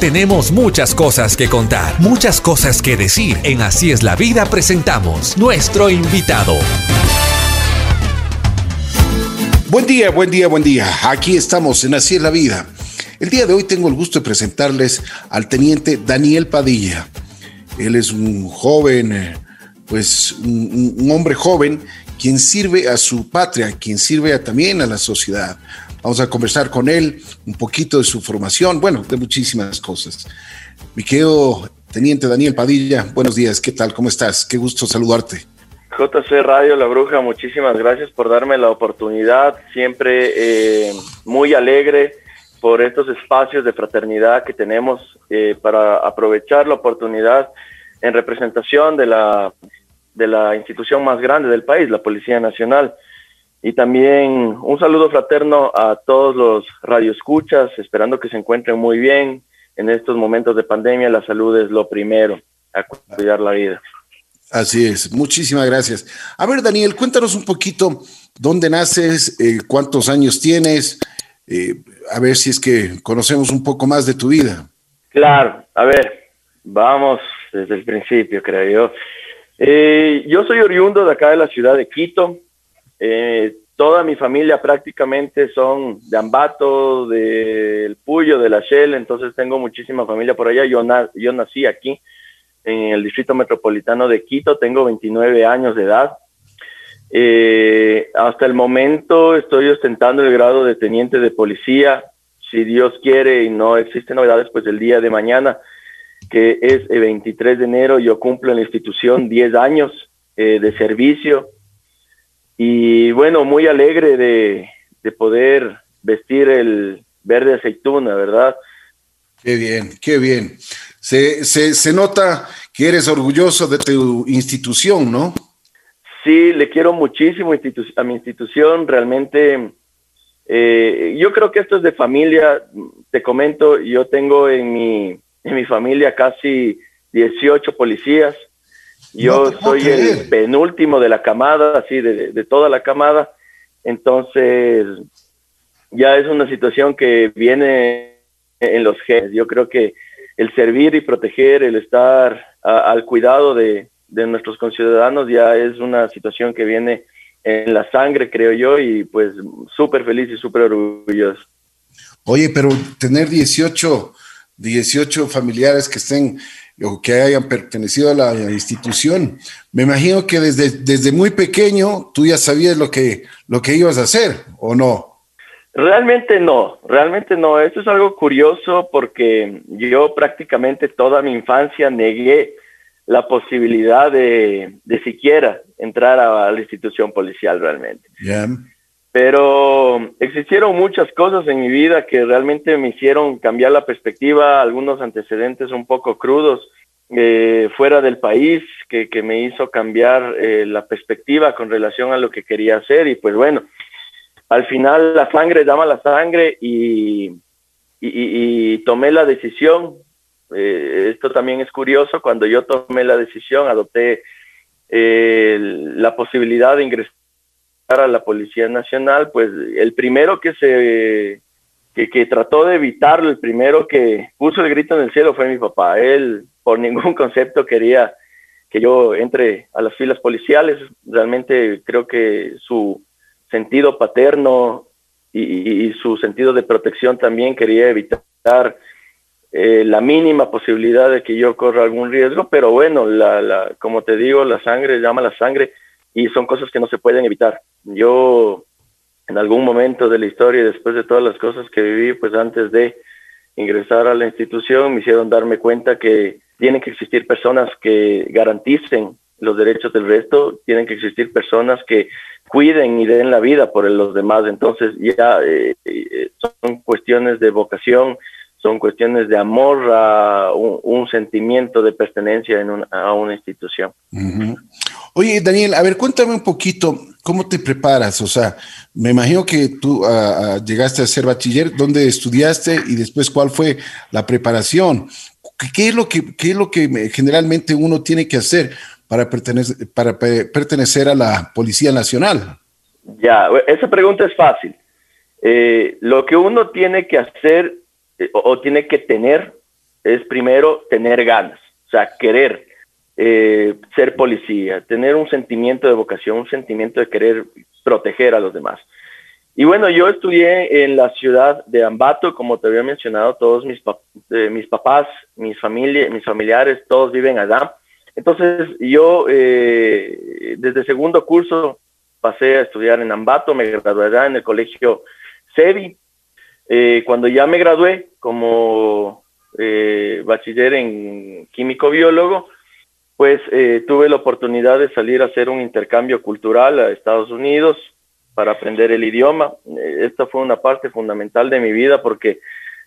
Tenemos muchas cosas que contar, muchas cosas que decir. En Así es la vida presentamos nuestro invitado. Buen día, buen día, buen día. Aquí estamos en Así es la vida. El día de hoy tengo el gusto de presentarles al teniente Daniel Padilla. Él es un joven, eh, pues un, un hombre joven quien sirve a su patria, quien sirve también a la sociedad. Vamos a conversar con él un poquito de su formación, bueno, de muchísimas cosas. Mi querido Teniente Daniel Padilla, buenos días, ¿qué tal? ¿Cómo estás? Qué gusto saludarte. JC Radio La Bruja, muchísimas gracias por darme la oportunidad, siempre eh, muy alegre por estos espacios de fraternidad que tenemos eh, para aprovechar la oportunidad en representación de la de la institución más grande del país, la Policía Nacional. Y también un saludo fraterno a todos los radioescuchas, esperando que se encuentren muy bien. En estos momentos de pandemia, la salud es lo primero, a cuidar la vida. Así es, muchísimas gracias. A ver, Daniel, cuéntanos un poquito dónde naces, eh, cuántos años tienes, eh, a ver si es que conocemos un poco más de tu vida. Claro, a ver, vamos desde el principio, creo yo. Eh, yo soy oriundo de acá de la ciudad de Quito. Eh, toda mi familia prácticamente son de Ambato, del Puyo, de la Shell, entonces tengo muchísima familia por allá. Yo, yo nací aquí en el Distrito Metropolitano de Quito, tengo 29 años de edad. Eh, hasta el momento estoy ostentando el grado de teniente de policía. Si Dios quiere y no existen novedades, pues el día de mañana que es el 23 de enero, yo cumplo en la institución 10 años eh, de servicio y bueno, muy alegre de, poder vestir el verde aceituna, ¿verdad? Qué bien, qué bien. Se, se, nota que eres orgulloso de tu institución, ¿no? Sí, le quiero muchísimo a mi institución, realmente. Eh, yo creo que esto es de familia, te comento, yo tengo en mi, en mi familia casi 18 policías. Yo soy el penúltimo de la camada, así, de, toda la camada. Entonces, ya es una situación que viene en los genes. Yo creo que el servir y proteger, el estar al cuidado de, de, nuestros conciudadanos ya es una situación que viene en la sangre, creo yo, y pues súper feliz y súper orgulloso. Oye, pero tener 18 18 familiares que estén o que hayan pertenecido a la institución. Me imagino que desde, desde muy pequeño tú ya sabías lo que, lo que ibas a hacer, ¿o no? Realmente no, realmente no. Esto es algo curioso porque yo prácticamente toda mi infancia negué la posibilidad de, de siquiera entrar a la institución policial realmente. Pero existieron muchas cosas en mi vida que realmente me hicieron cambiar la perspectiva, algunos antecedentes un poco crudos eh, fuera del país que, que me hizo cambiar eh, la perspectiva con relación a lo que quería hacer y pues bueno, al final la sangre llama la sangre y, y, tomé la decisión. Eh, esto también es curioso, cuando yo tomé la decisión adopté la posibilidad de ingresar a la Policía Nacional, pues el primero que se que, trató de evitarlo, el primero que puso el grito en el cielo fue mi papá. Él por ningún concepto quería que yo entre a las filas policiales. Realmente creo que su sentido paterno y, su sentido de protección también quería evitar eh, la mínima posibilidad de que yo corra algún riesgo, pero bueno, la, la, como te digo, la sangre llama la sangre y son cosas que no se pueden evitar. Yo en algún momento de la historia, después de todas las cosas que viví, pues antes de ingresar a la institución, me hicieron darme cuenta que tienen que existir personas que garanticen los derechos del resto, tienen que existir personas que cuiden y den la vida por los demás. Entonces ya eh, eh, son cuestiones de vocación, son cuestiones de amor a un, sentimiento de pertenencia en a una institución. Oye, Daniel, a ver, cuéntame un poquito cómo te preparas. O sea, me imagino que tú ah, llegaste a ser bachiller, ¿dónde estudiaste y después cuál fue la preparación? ¿Qué es lo que, qué es lo que generalmente uno tiene que hacer para pertenecer, para pertenecer a la Policía Nacional? Ya, esa pregunta es fácil. Eh, lo que uno tiene que hacer eh, o, tiene que tener es primero tener ganas, o sea, querer eh, ser policía, tener un sentimiento de vocación, un sentimiento de querer proteger a los demás. Y bueno, yo estudié en la ciudad de Ambato, como te había mencionado, todos mis, eh, mis papás, mis, familia, mis familiares, todos viven allá. Entonces yo eh, desde segundo curso pasé a estudiar en Ambato, me gradué allá en el colegio SEBI. Eh, cuando ya me gradué como bachiller en químico biólogo, pues tuve la oportunidad de salir a hacer un intercambio cultural a Estados Unidos para aprender el idioma. Esta fue una parte fundamental de mi vida porque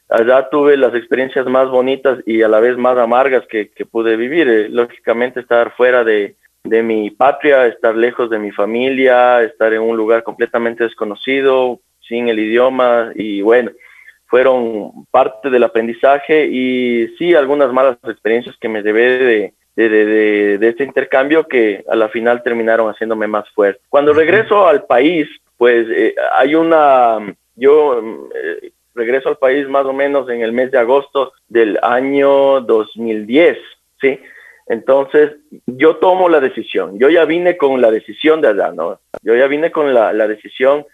allá tuve las experiencias más bonitas y a la vez más amargas que, pude vivir. Eh, lógicamente estar fuera de, de mi patria, estar lejos de mi familia, estar en un lugar completamente desconocido, sin el idioma y bueno, fueron parte del aprendizaje y sí algunas malas experiencias que me debe de, de, de, este intercambio que a la final terminaron haciéndome más fuerte. Cuando regreso al país, pues eh, hay una, yo eh, regreso al país más o menos en el mes de agosto del año 2010, ¿sí? Entonces, yo tomo la decisión, yo ya vine con la decisión de allá, ¿no? Yo ya vine con la, decisión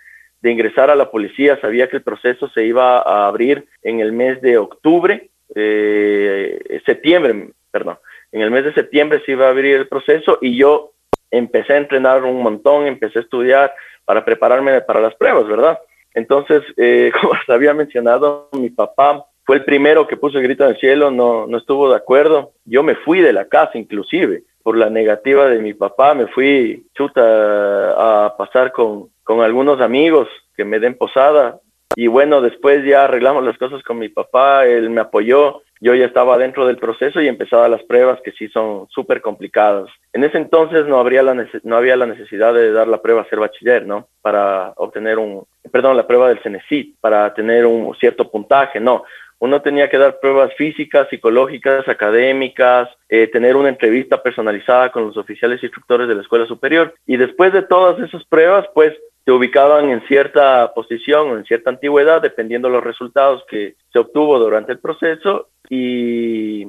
de ingresar a la policía, sabía que el proceso se iba a abrir en el mes de octubre, eh, septiembre, perdón, en el mes de septiembre se iba a abrir el proceso y yo empecé a entrenar un montón, empecé a estudiar para prepararme para las pruebas, ¿verdad? Entonces, eh, como les había mencionado, mi papá fue el primero que puso el grito en el cielo, no, no estuvo de acuerdo. Yo me fui de la casa inclusive por la negativa de mi papá, me fui chuta a pasar con, con algunos amigos que me den posada. Y bueno, después ya arreglamos las cosas con mi papá, él me apoyó, yo ya estaba dentro del proceso y empezaba las pruebas que sí son súper complicadas. En ese entonces no, habría la no había la necesidad de dar la prueba a ser bachiller, ¿no? Para obtener un, perdón, la prueba del CENESID, para tener un cierto puntaje, no. Uno tenía que dar pruebas físicas, psicológicas, académicas, eh, tener una entrevista personalizada con los oficiales instructores de la escuela superior. Y después de todas esas pruebas, pues se ubicaban en cierta posición o en cierta antigüedad, dependiendo de los resultados que se obtuvo durante el proceso, y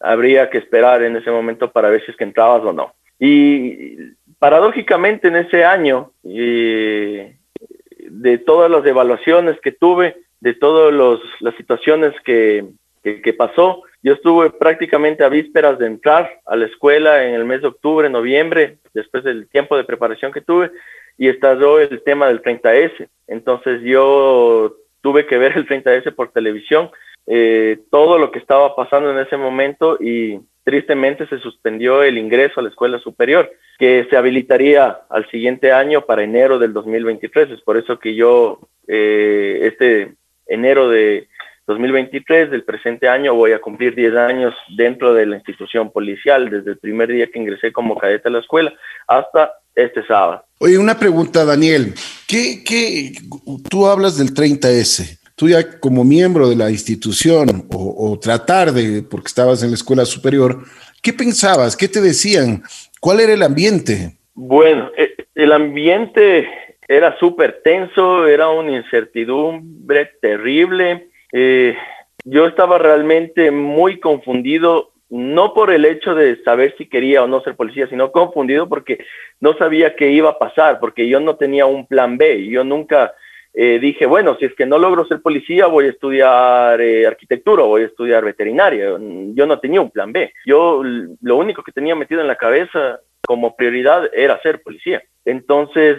habría que esperar en ese momento para ver si es que entrabas o no. Y paradójicamente en ese año, de todas las evaluaciones que tuve, de todas las situaciones que, que, pasó, yo estuve prácticamente a vísperas de entrar a la escuela en el mes de octubre, noviembre, después del tiempo de preparación que tuve, y estalló el tema del 30S. Entonces yo tuve que ver el 30S por televisión eh, todo lo que estaba pasando en ese momento y tristemente se suspendió el ingreso a la escuela superior, que se habilitaría al siguiente año para enero del 2023. Es por eso que yo, eh, este enero de 2023 del presente año, voy a cumplir 10 años dentro de la institución policial, desde el primer día que ingresé como cadete a la escuela hasta este sábado. Oye, una pregunta, Daniel. ¿Qué, qué, tú hablas del 30S? tú ya como miembro de la institución o, tratar de, porque estabas en la escuela superior, ¿qué pensabas? ¿Qué te decían? ¿Cuál era el ambiente? Bueno, eh, el ambiente era súper tenso, era una incertidumbre terrible. Eh, yo estaba realmente muy confundido, no por el hecho de saber si quería o no ser policía, sino confundido porque no sabía qué iba a pasar, porque yo no tenía un plan B. Yo nunca eh, dije, bueno, si es que no logro ser policía, voy a estudiar eh, arquitectura, voy a estudiar veterinaria. Yo no tenía un plan B. Yo lo único que tenía metido en la cabeza como prioridad era ser policía. Entonces,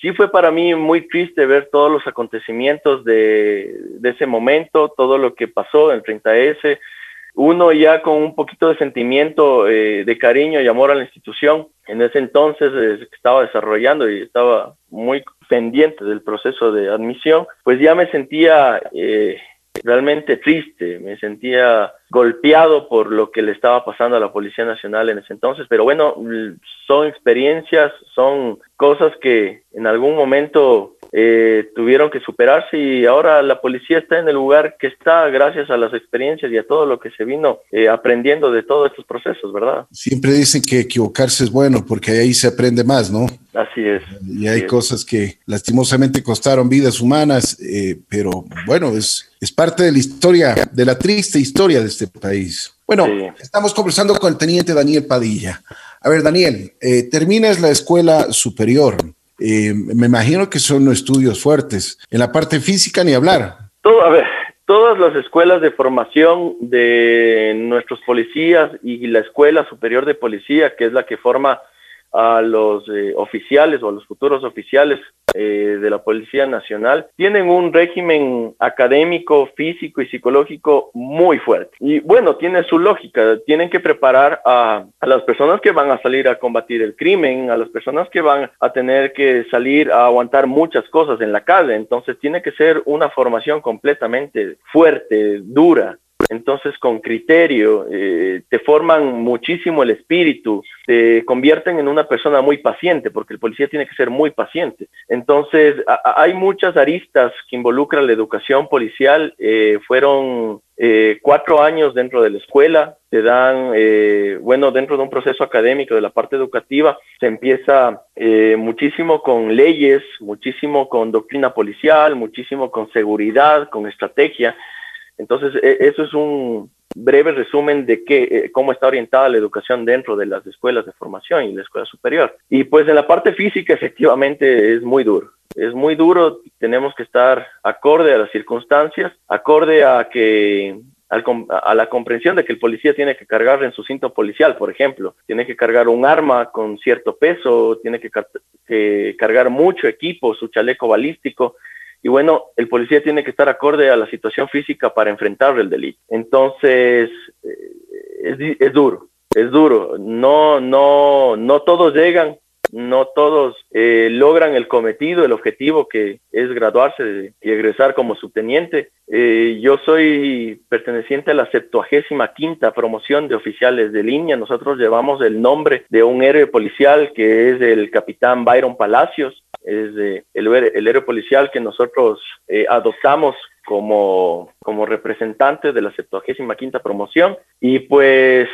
sí fue para mí muy triste ver todos los acontecimientos de, ese momento, todo lo que pasó en 30S. Uno ya con un poquito de sentimiento eh, de cariño y amor a la institución, en ese entonces estaba desarrollando y estaba muy pendiente del proceso de admisión, pues ya me sentía eh, realmente triste, me sentía golpeado por lo que le estaba pasando a la Policía Nacional en ese entonces, pero bueno, son experiencias, son cosas que en algún momento eh, tuvieron que superarse y ahora la policía está en el lugar que está gracias a las experiencias y a todo lo que se vino eh, aprendiendo de todos estos procesos, ¿verdad? Siempre dicen que equivocarse es bueno porque ahí se aprende más, ¿no? Así es. Y hay cosas que lastimosamente costaron vidas humanas, eh, pero bueno, es, es parte de la historia, de la triste historia de este país. Bueno, estamos conversando con el teniente Daniel Padilla. A ver, Daniel, eh, terminas la escuela superior. Eh, me imagino que son estudios fuertes. En la parte física ni hablar. A ver, todas las escuelas de formación de nuestros policías y la Escuela Superior de Policía, que es la que forma a los eh, oficiales o a los futuros oficiales eh, de la Policía Nacional, tienen un régimen académico, físico y psicológico muy fuerte. Y bueno, tiene su lógica, tienen que preparar a, a las personas que van a salir a combatir el crimen, a las personas que van a tener que salir a aguantar muchas cosas en la calle, entonces tiene que ser una formación completamente fuerte, dura, entonces con criterio, eh, te forman muchísimo el espíritu, te convierten en una persona muy paciente, porque el policía tiene que ser muy paciente. Entonces hay muchas aristas que involucran la educación policial, eh, fueron eh, cuatro años dentro de la escuela, te dan, bueno, dentro de un proceso académico de la parte educativa, se empieza muchísimo con leyes, muchísimo con doctrina policial, muchísimo con seguridad, con estrategia, entonces, e, eso es un breve resumen de qué, eh, cómo está orientada la educación dentro de las escuelas de formación y la escuela superior. Y pues en la parte física efectivamente es muy duro. Es muy duro, tenemos que estar acorde a las circunstancias, acorde a que a la comprensión de que el policía tiene que cargar en su cinto policial, por ejemplo, tiene que cargar un arma con cierto peso, tiene que, que cargar mucho equipo, su chaleco balístico, y bueno, el policía tiene que estar acorde a la situación física para enfrentar el delito. Entonces, eh, es, duro, es duro. No, no, no todos llegan, no todos eh, logran el cometido, el objetivo que es graduarse y egresar como subteniente. Eh, yo soy perteneciente a la 75 quinta promoción de oficiales de línea. Nosotros llevamos el nombre de un héroe policial que es el capitán Byron Palacios es el, el héroe policial que nosotros eh, adoptamos como, como representante de la 75 quinta promoción y pues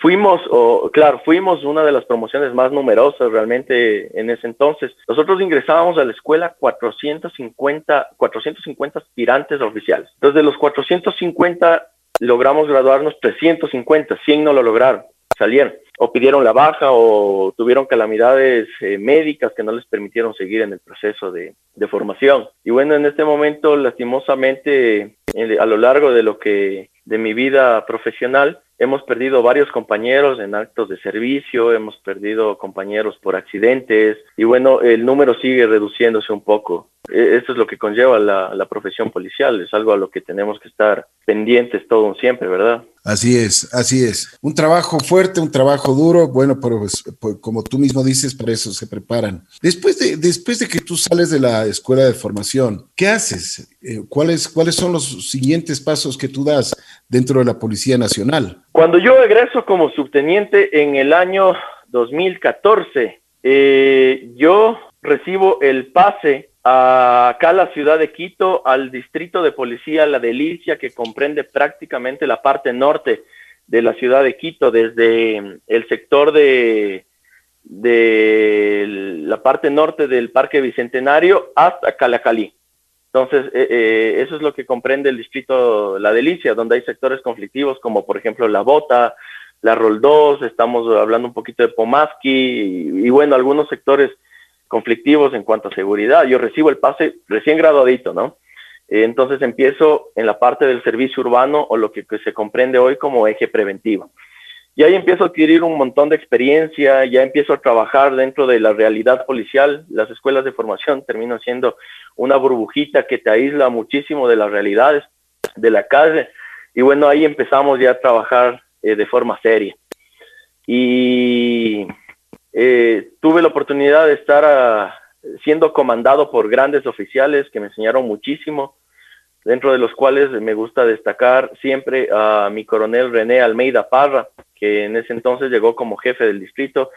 fuimos, o claro, fuimos una de las promociones más numerosas realmente en ese entonces. Nosotros ingresábamos a la escuela 450, 450 aspirantes oficiales. Entonces de los 450 logramos graduarnos 350, 100 no lo lograron, salieron o pidieron la baja o tuvieron calamidades eh, médicas que no les permitieron seguir en el proceso de, formación. Y bueno, en este momento, lastimosamente, a lo largo de lo que de mi vida profesional, hemos perdido varios compañeros en actos de servicio, hemos perdido compañeros por accidentes y bueno, el número sigue reduciéndose un poco. E, esto es lo que conlleva la, la profesión policial, es algo a lo que tenemos que estar pendientes todo siempre, ¿verdad? Así es, así es. Un trabajo fuerte, un trabajo duro, bueno, pero pues, pues, como tú mismo dices, para eso se preparan. Después de, después de que tú sales de la escuela de formación, ¿qué haces? Eh, ¿cuáles, ¿Cuáles son los siguientes pasos que tú das dentro de la Policía Nacional? Cuando yo egreso como subteniente en el año 2014, eh, yo recibo el pase acá la ciudad de Quito, al distrito de policía La Delicia, que comprende prácticamente la parte norte de la ciudad de Quito, desde el sector de, de la parte norte del Parque Bicentenario hasta Calacalí. Entonces, eh, eh, eso es lo que comprende el distrito La Delicia, donde hay sectores conflictivos como por ejemplo La Bota, La Roldós, estamos hablando un poquito de Pomaski y bueno, algunos sectores conflictivos en cuanto a seguridad. Yo recibo el pase recién graduadito, ¿no? Entonces empiezo en la parte del servicio urbano o lo que, se comprende hoy como eje preventivo. Y ahí empiezo a adquirir un montón de experiencia, ya empiezo a trabajar dentro de la realidad policial. Las escuelas de formación terminan siendo una burbujita que te aísla muchísimo de las realidades de la calle. Y bueno, ahí empezamos ya a trabajar eh, de forma seria. Y eh, tuve la oportunidad de estar ah, siendo comandado por grandes oficiales que me enseñaron muchísimo, dentro de los cuales me gusta destacar siempre a mi coronel René Almeida Parra, que en ese entonces llegó como jefe del distrito.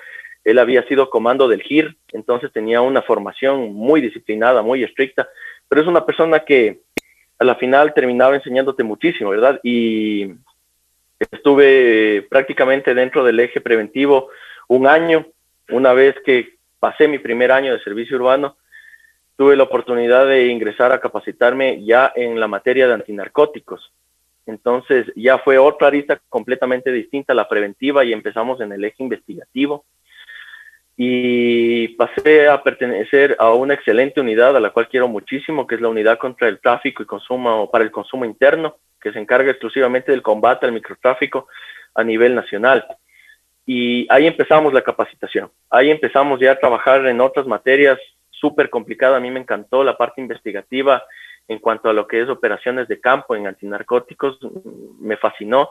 Él había sido comando del GIR, entonces tenía una formación muy disciplinada, muy estricta, pero es una persona que a la final terminaba enseñándote muchísimo, ¿verdad? Y estuve prácticamente dentro del eje preventivo un año, una vez que pasé mi primer año de servicio urbano, tuve la oportunidad de ingresar a capacitarme ya en la materia de antinarcóticos. Entonces ya fue otra arista completamente distinta la preventiva y empezamos en el eje investigativo. Y pasé a pertenecer a una excelente unidad a la cual quiero muchísimo, que es la unidad contra el tráfico y consumo para el consumo interno, que se encarga exclusivamente del combate al microtráfico a nivel nacional. Y ahí empezamos la capacitación. Ahí empezamos ya a trabajar en otras materias súper complicadas. A mí me encantó la parte investigativa en cuanto a lo que es operaciones de campo en antinarcóticos. Me fascinó.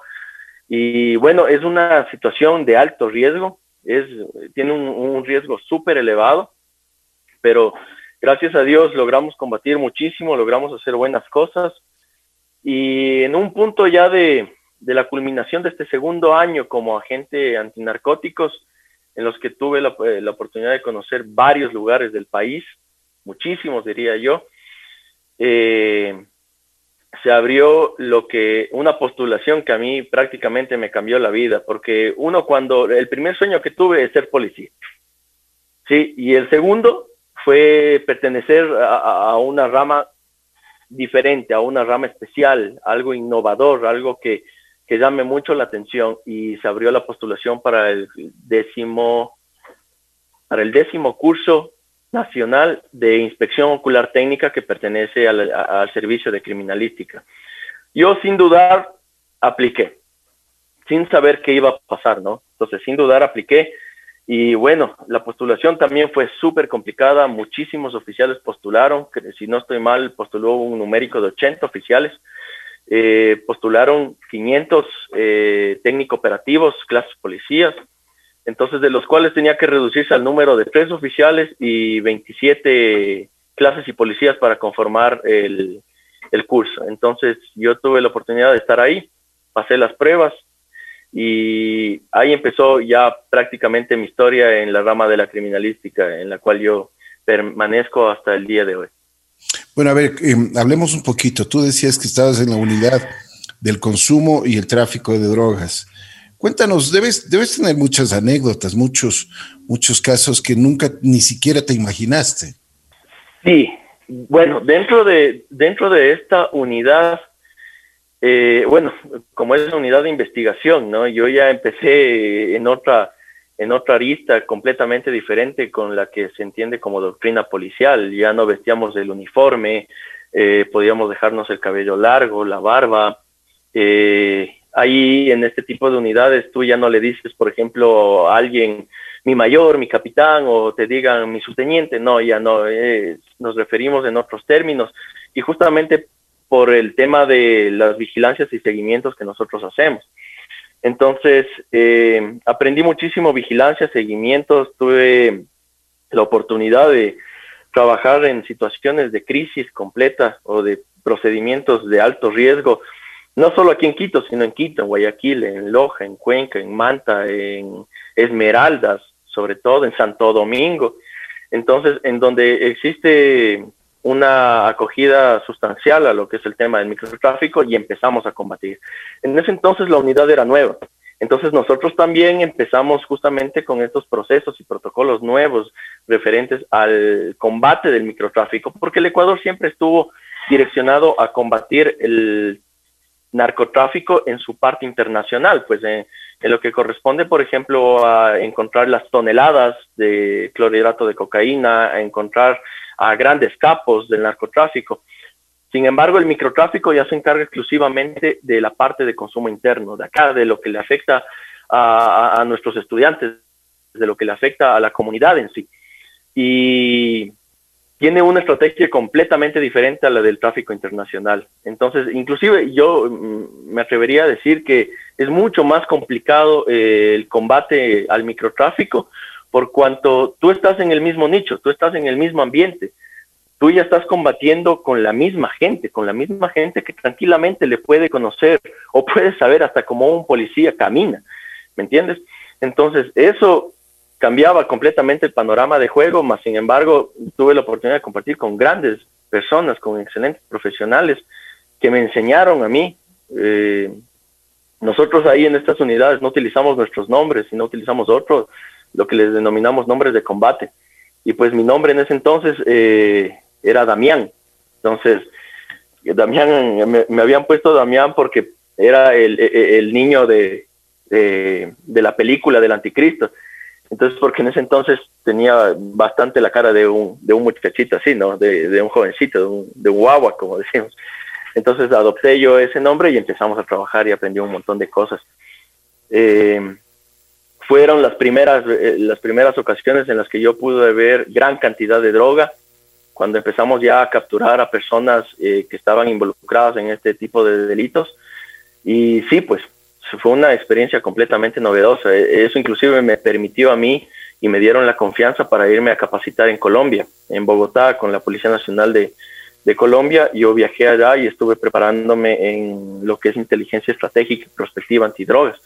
Y bueno, es una situación de alto riesgo. Es, tiene un, un riesgo súper elevado, pero gracias a Dios logramos combatir muchísimo, logramos hacer buenas cosas. Y en un punto ya de, de la culminación de este segundo año como agente antinarcóticos, en los que tuve la, eh, oportunidad de conocer varios lugares del país, muchísimos diría yo, eh, se abrió lo que una postulación que a mí prácticamente me cambió la vida, porque uno cuando el primer sueño que tuve es ser policía, sí, y el segundo fue pertenecer a una rama diferente, a una rama especial, algo innovador, algo que que llame mucho la atención y se abrió la postulación para el décimo, para el décimo curso nacional de inspección ocular técnica que pertenece al, servicio de criminalística. Yo sin dudar apliqué, sin saber qué iba a pasar, ¿no? Entonces sin dudar apliqué y bueno, la postulación también fue súper complicada, muchísimos oficiales postularon, si no estoy mal, postuló un numérico de 80 oficiales, eh, postularon 500 eh, técnico operativos, clases policías, entonces de los cuales tenía que reducirse al número de tres oficiales y 27 clases y policías para conformar el, el curso. Entonces yo tuve la oportunidad de estar ahí, pasé las pruebas y ahí empezó ya prácticamente mi historia en la rama de la criminalística, en la cual yo permanezco hasta el día de hoy. Bueno, a ver, em, hablemos un poquito. Tú decías que estabas en la unidad del consumo y el tráfico de drogas. Cuéntanos, debes, debes tener muchas anécdotas, muchos, muchos casos que nunca ni siquiera te imaginaste. Sí, bueno, dentro de, dentro de esta unidad, eh, bueno, como es una unidad de investigación, ¿no? Yo ya empecé en otra, en otra arista completamente diferente con la que se entiende como doctrina policial. Ya no vestíamos el uniforme, eh, podíamos dejarnos el cabello largo, la barba. Eh, ahí en este tipo de unidades tú ya no le dices, por ejemplo, a alguien mi mayor, mi capitán o te digan mi subteniente, no, ya no, eh, nos referimos en otros términos y justamente por el tema de las vigilancias y seguimientos que nosotros hacemos. Entonces, eh, aprendí muchísimo vigilancia, seguimientos, tuve la oportunidad de trabajar en situaciones de crisis completa o de procedimientos de alto riesgo, no solo aquí en Quito, sino en Quito, en Guayaquil, en Loja, en Cuenca, en Manta, en Esmeraldas, sobre todo en Santo Domingo. Entonces, en donde existe una acogida sustancial a lo que es el tema del microtráfico y empezamos a combatir. En ese entonces la unidad era nueva. Entonces nosotros también empezamos justamente con estos procesos y protocolos nuevos referentes al combate del microtráfico, porque el Ecuador siempre estuvo direccionado a combatir el narcotráfico en su parte internacional, pues en, en, lo que corresponde, por ejemplo, a encontrar las toneladas de clorhidrato de cocaína, a encontrar a grandes capos del narcotráfico. Sin embargo, el microtráfico ya se encarga exclusivamente de la parte de consumo interno, de acá, de lo que le afecta a, nuestros estudiantes, de lo que le afecta a la comunidad en sí. Y tiene una estrategia completamente diferente a la del tráfico internacional. Entonces, inclusive yo mm, me atrevería a decir que es mucho más complicado eh, el combate al microtráfico por cuanto tú estás en el mismo nicho, tú estás en el mismo ambiente, tú ya estás combatiendo con la misma gente, con la misma gente que tranquilamente le puede conocer o puede saber hasta cómo un policía camina, ¿me entiendes? Entonces, eso cambiaba completamente el panorama de juego, más sin embargo tuve la oportunidad de compartir con grandes personas, con excelentes profesionales que me enseñaron a mí. Eh, nosotros ahí en estas unidades no utilizamos nuestros nombres, sino utilizamos otros, lo que les denominamos nombres de combate. Y pues mi nombre en ese entonces eh, era Damián. Entonces, Damián, me, habían puesto Damián porque era el, niño de, de, la película del anticristo. Entonces, porque en ese entonces tenía bastante la cara de un, de un muchachito así, ¿no? De, un jovencito, de guagua, como decimos. Entonces adopté yo ese nombre y empezamos a trabajar y aprendí un montón de cosas. Eh, fueron las primeras, eh, las primeras ocasiones en las que yo pude ver gran cantidad de droga, cuando empezamos ya a capturar a personas eh, que estaban involucradas en este tipo de delitos. Y sí, pues fue una experiencia completamente novedosa. E, eso inclusive me permitió a mí y me dieron la confianza para irme a capacitar en Colombia, en Bogotá, con la Policía Nacional de, Colombia. Yo viajé allá y estuve preparándome en lo que es inteligencia estratégica y prospectiva antidrogas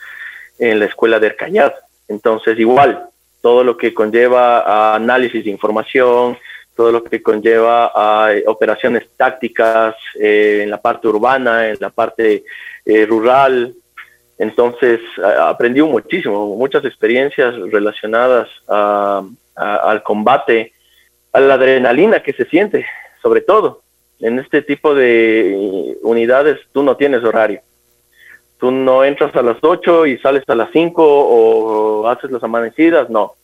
en la escuela de Ercañat. Entonces, igual, todo lo que conlleva a análisis de información, todo lo que conlleva a operaciones tácticas eh, en la parte urbana, en la parte eh, rural, entonces aprendí muchísimo, muchas experiencias relacionadas al combate, a la adrenalina que se siente, sobre todo. En este tipo de unidades tú no tienes horario. Tú no entras a las 8 y sales a las 5 o haces las amanecidas, no.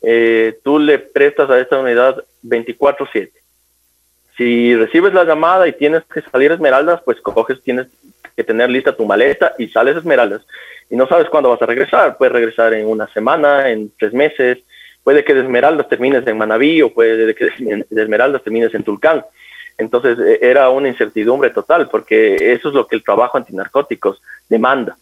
Eh, tú le prestas a esta unidad 24/7. Si recibes la llamada y tienes que salir a Esmeraldas, pues coges, tienes que tener lista tu maleta y sales a Esmeraldas. Y no sabes cuándo vas a regresar. Puedes regresar en una semana, en tres meses. Puede que de Esmeraldas termines en Manabí o puede que de Esmeraldas termines en Tulcán. Entonces e, era una incertidumbre total porque eso es lo que el trabajo antinarcóticos demanda.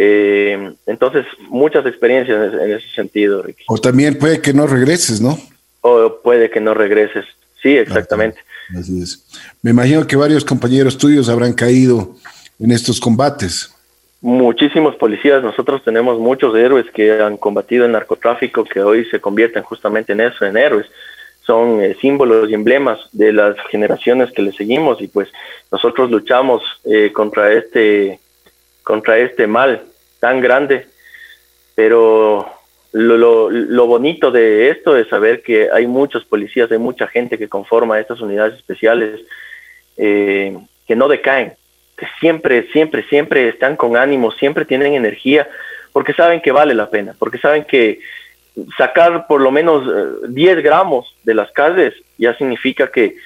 Eh, entonces, muchas experiencias en ese sentido, Ricky. O también puede que no regreses, ¿no? O puede que no regreses. Sí, exactamente. Así es. Me imagino que varios compañeros tuyos habrán caído en estos combates. Muchísimos policías, nosotros tenemos muchos héroes que han combatido el narcotráfico, que hoy se convierten justamente en eso, en héroes. Son eh, símbolos y emblemas de las generaciones que le seguimos y pues nosotros luchamos eh, contra este contra este mal tan grande, pero lo, lo, bonito de esto es saber que hay muchos policías, hay mucha gente que conforma estas unidades especiales eh, que no decaen, que siempre, siempre, siempre están con ánimo, siempre tienen energía, porque saben que vale la pena, porque saben que sacar por lo menos 10 eh, gramos de las calles ya significa que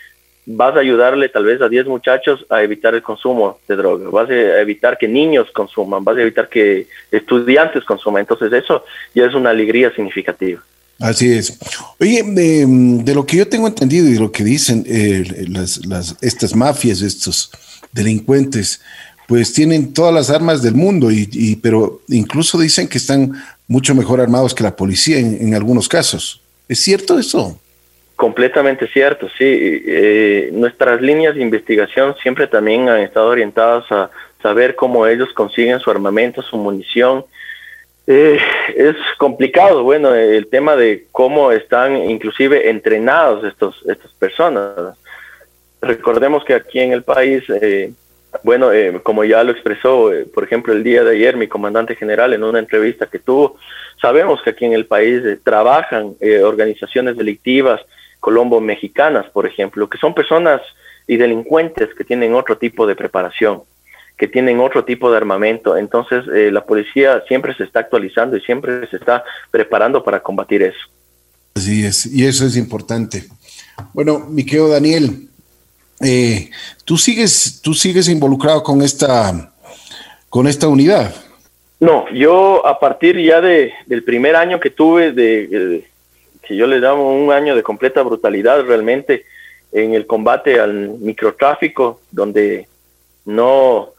vas a ayudarle tal vez a 10 muchachos a evitar el consumo de droga, vas a evitar que niños consuman, vas a evitar que estudiantes consuman. Entonces eso ya es una alegría significativa. Así es. Oye, de, lo que yo tengo entendido y de lo que dicen eh, las, las, estas mafias, estos delincuentes, pues tienen todas las armas del mundo, y, pero incluso dicen que están mucho mejor armados que la policía en algunos casos. ¿Es cierto eso? Completamente cierto, sí. Eh, nuestras líneas de investigación siempre también han estado orientadas a saber cómo ellos consiguen su armamento, su munición. Eh, es complicado, bueno, el tema de cómo están inclusive entrenados estos, estas personas. Recordemos que aquí en el país, eh, bueno, como ya lo expresó, por ejemplo, el día de ayer mi comandante general en una entrevista que tuvo, sabemos que aquí en el país trabajan organizaciones delictivas, colombo mexicanas, por ejemplo, que son personas y delincuentes que tienen otro tipo de preparación, que tienen otro tipo de armamento. Entonces, eh, la policía siempre se está actualizando y siempre se está preparando para combatir eso. Así es, y eso es importante. Bueno, mi Daniel, eh, tú sigues, tú sigues involucrado con esta, con esta unidad. No, yo a partir ya de, del primer año que tuve de, que yo le damos un año de completa brutalidad realmente en el combate al microtráfico, donde no,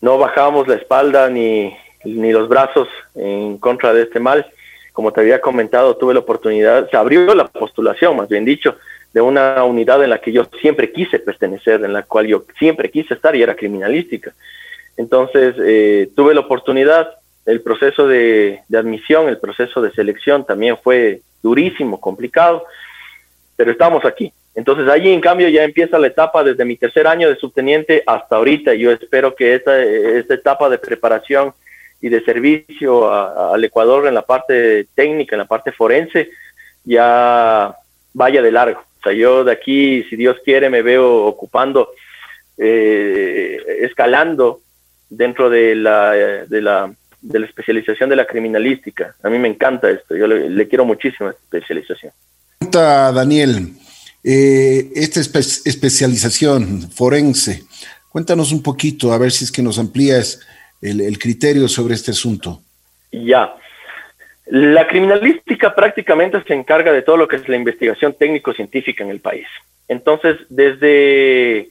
no bajamos la espalda ni, ni los brazos en contra de este mal. Como te había comentado, tuve la oportunidad, se abrió la postulación, más bien dicho, de una unidad en la que yo siempre quise pertenecer, en la cual yo siempre quise estar y era criminalística. Entonces, eh, tuve la oportunidad, el proceso de, admisión, el proceso de selección también fue durísimo, complicado, pero estamos aquí. Entonces allí en cambio ya empieza la etapa desde mi tercer año de subteniente hasta ahorita. Yo espero que esta, esta etapa de preparación y de servicio al Ecuador en la parte técnica, en la parte forense, ya vaya de largo. O sea, yo de aquí, si Dios quiere, me veo ocupando, eh, escalando dentro de la, de, la, de la especialización de la criminalística. A mí me encanta esto, yo le, quiero muchísimo esta especialización. Daniel, eh, esta especialización forense, cuéntanos un poquito, a ver si es que nos amplías el, criterio sobre este asunto. Ya. La criminalística prácticamente se encarga de todo lo que es la investigación técnico-científica en el país. Entonces, desde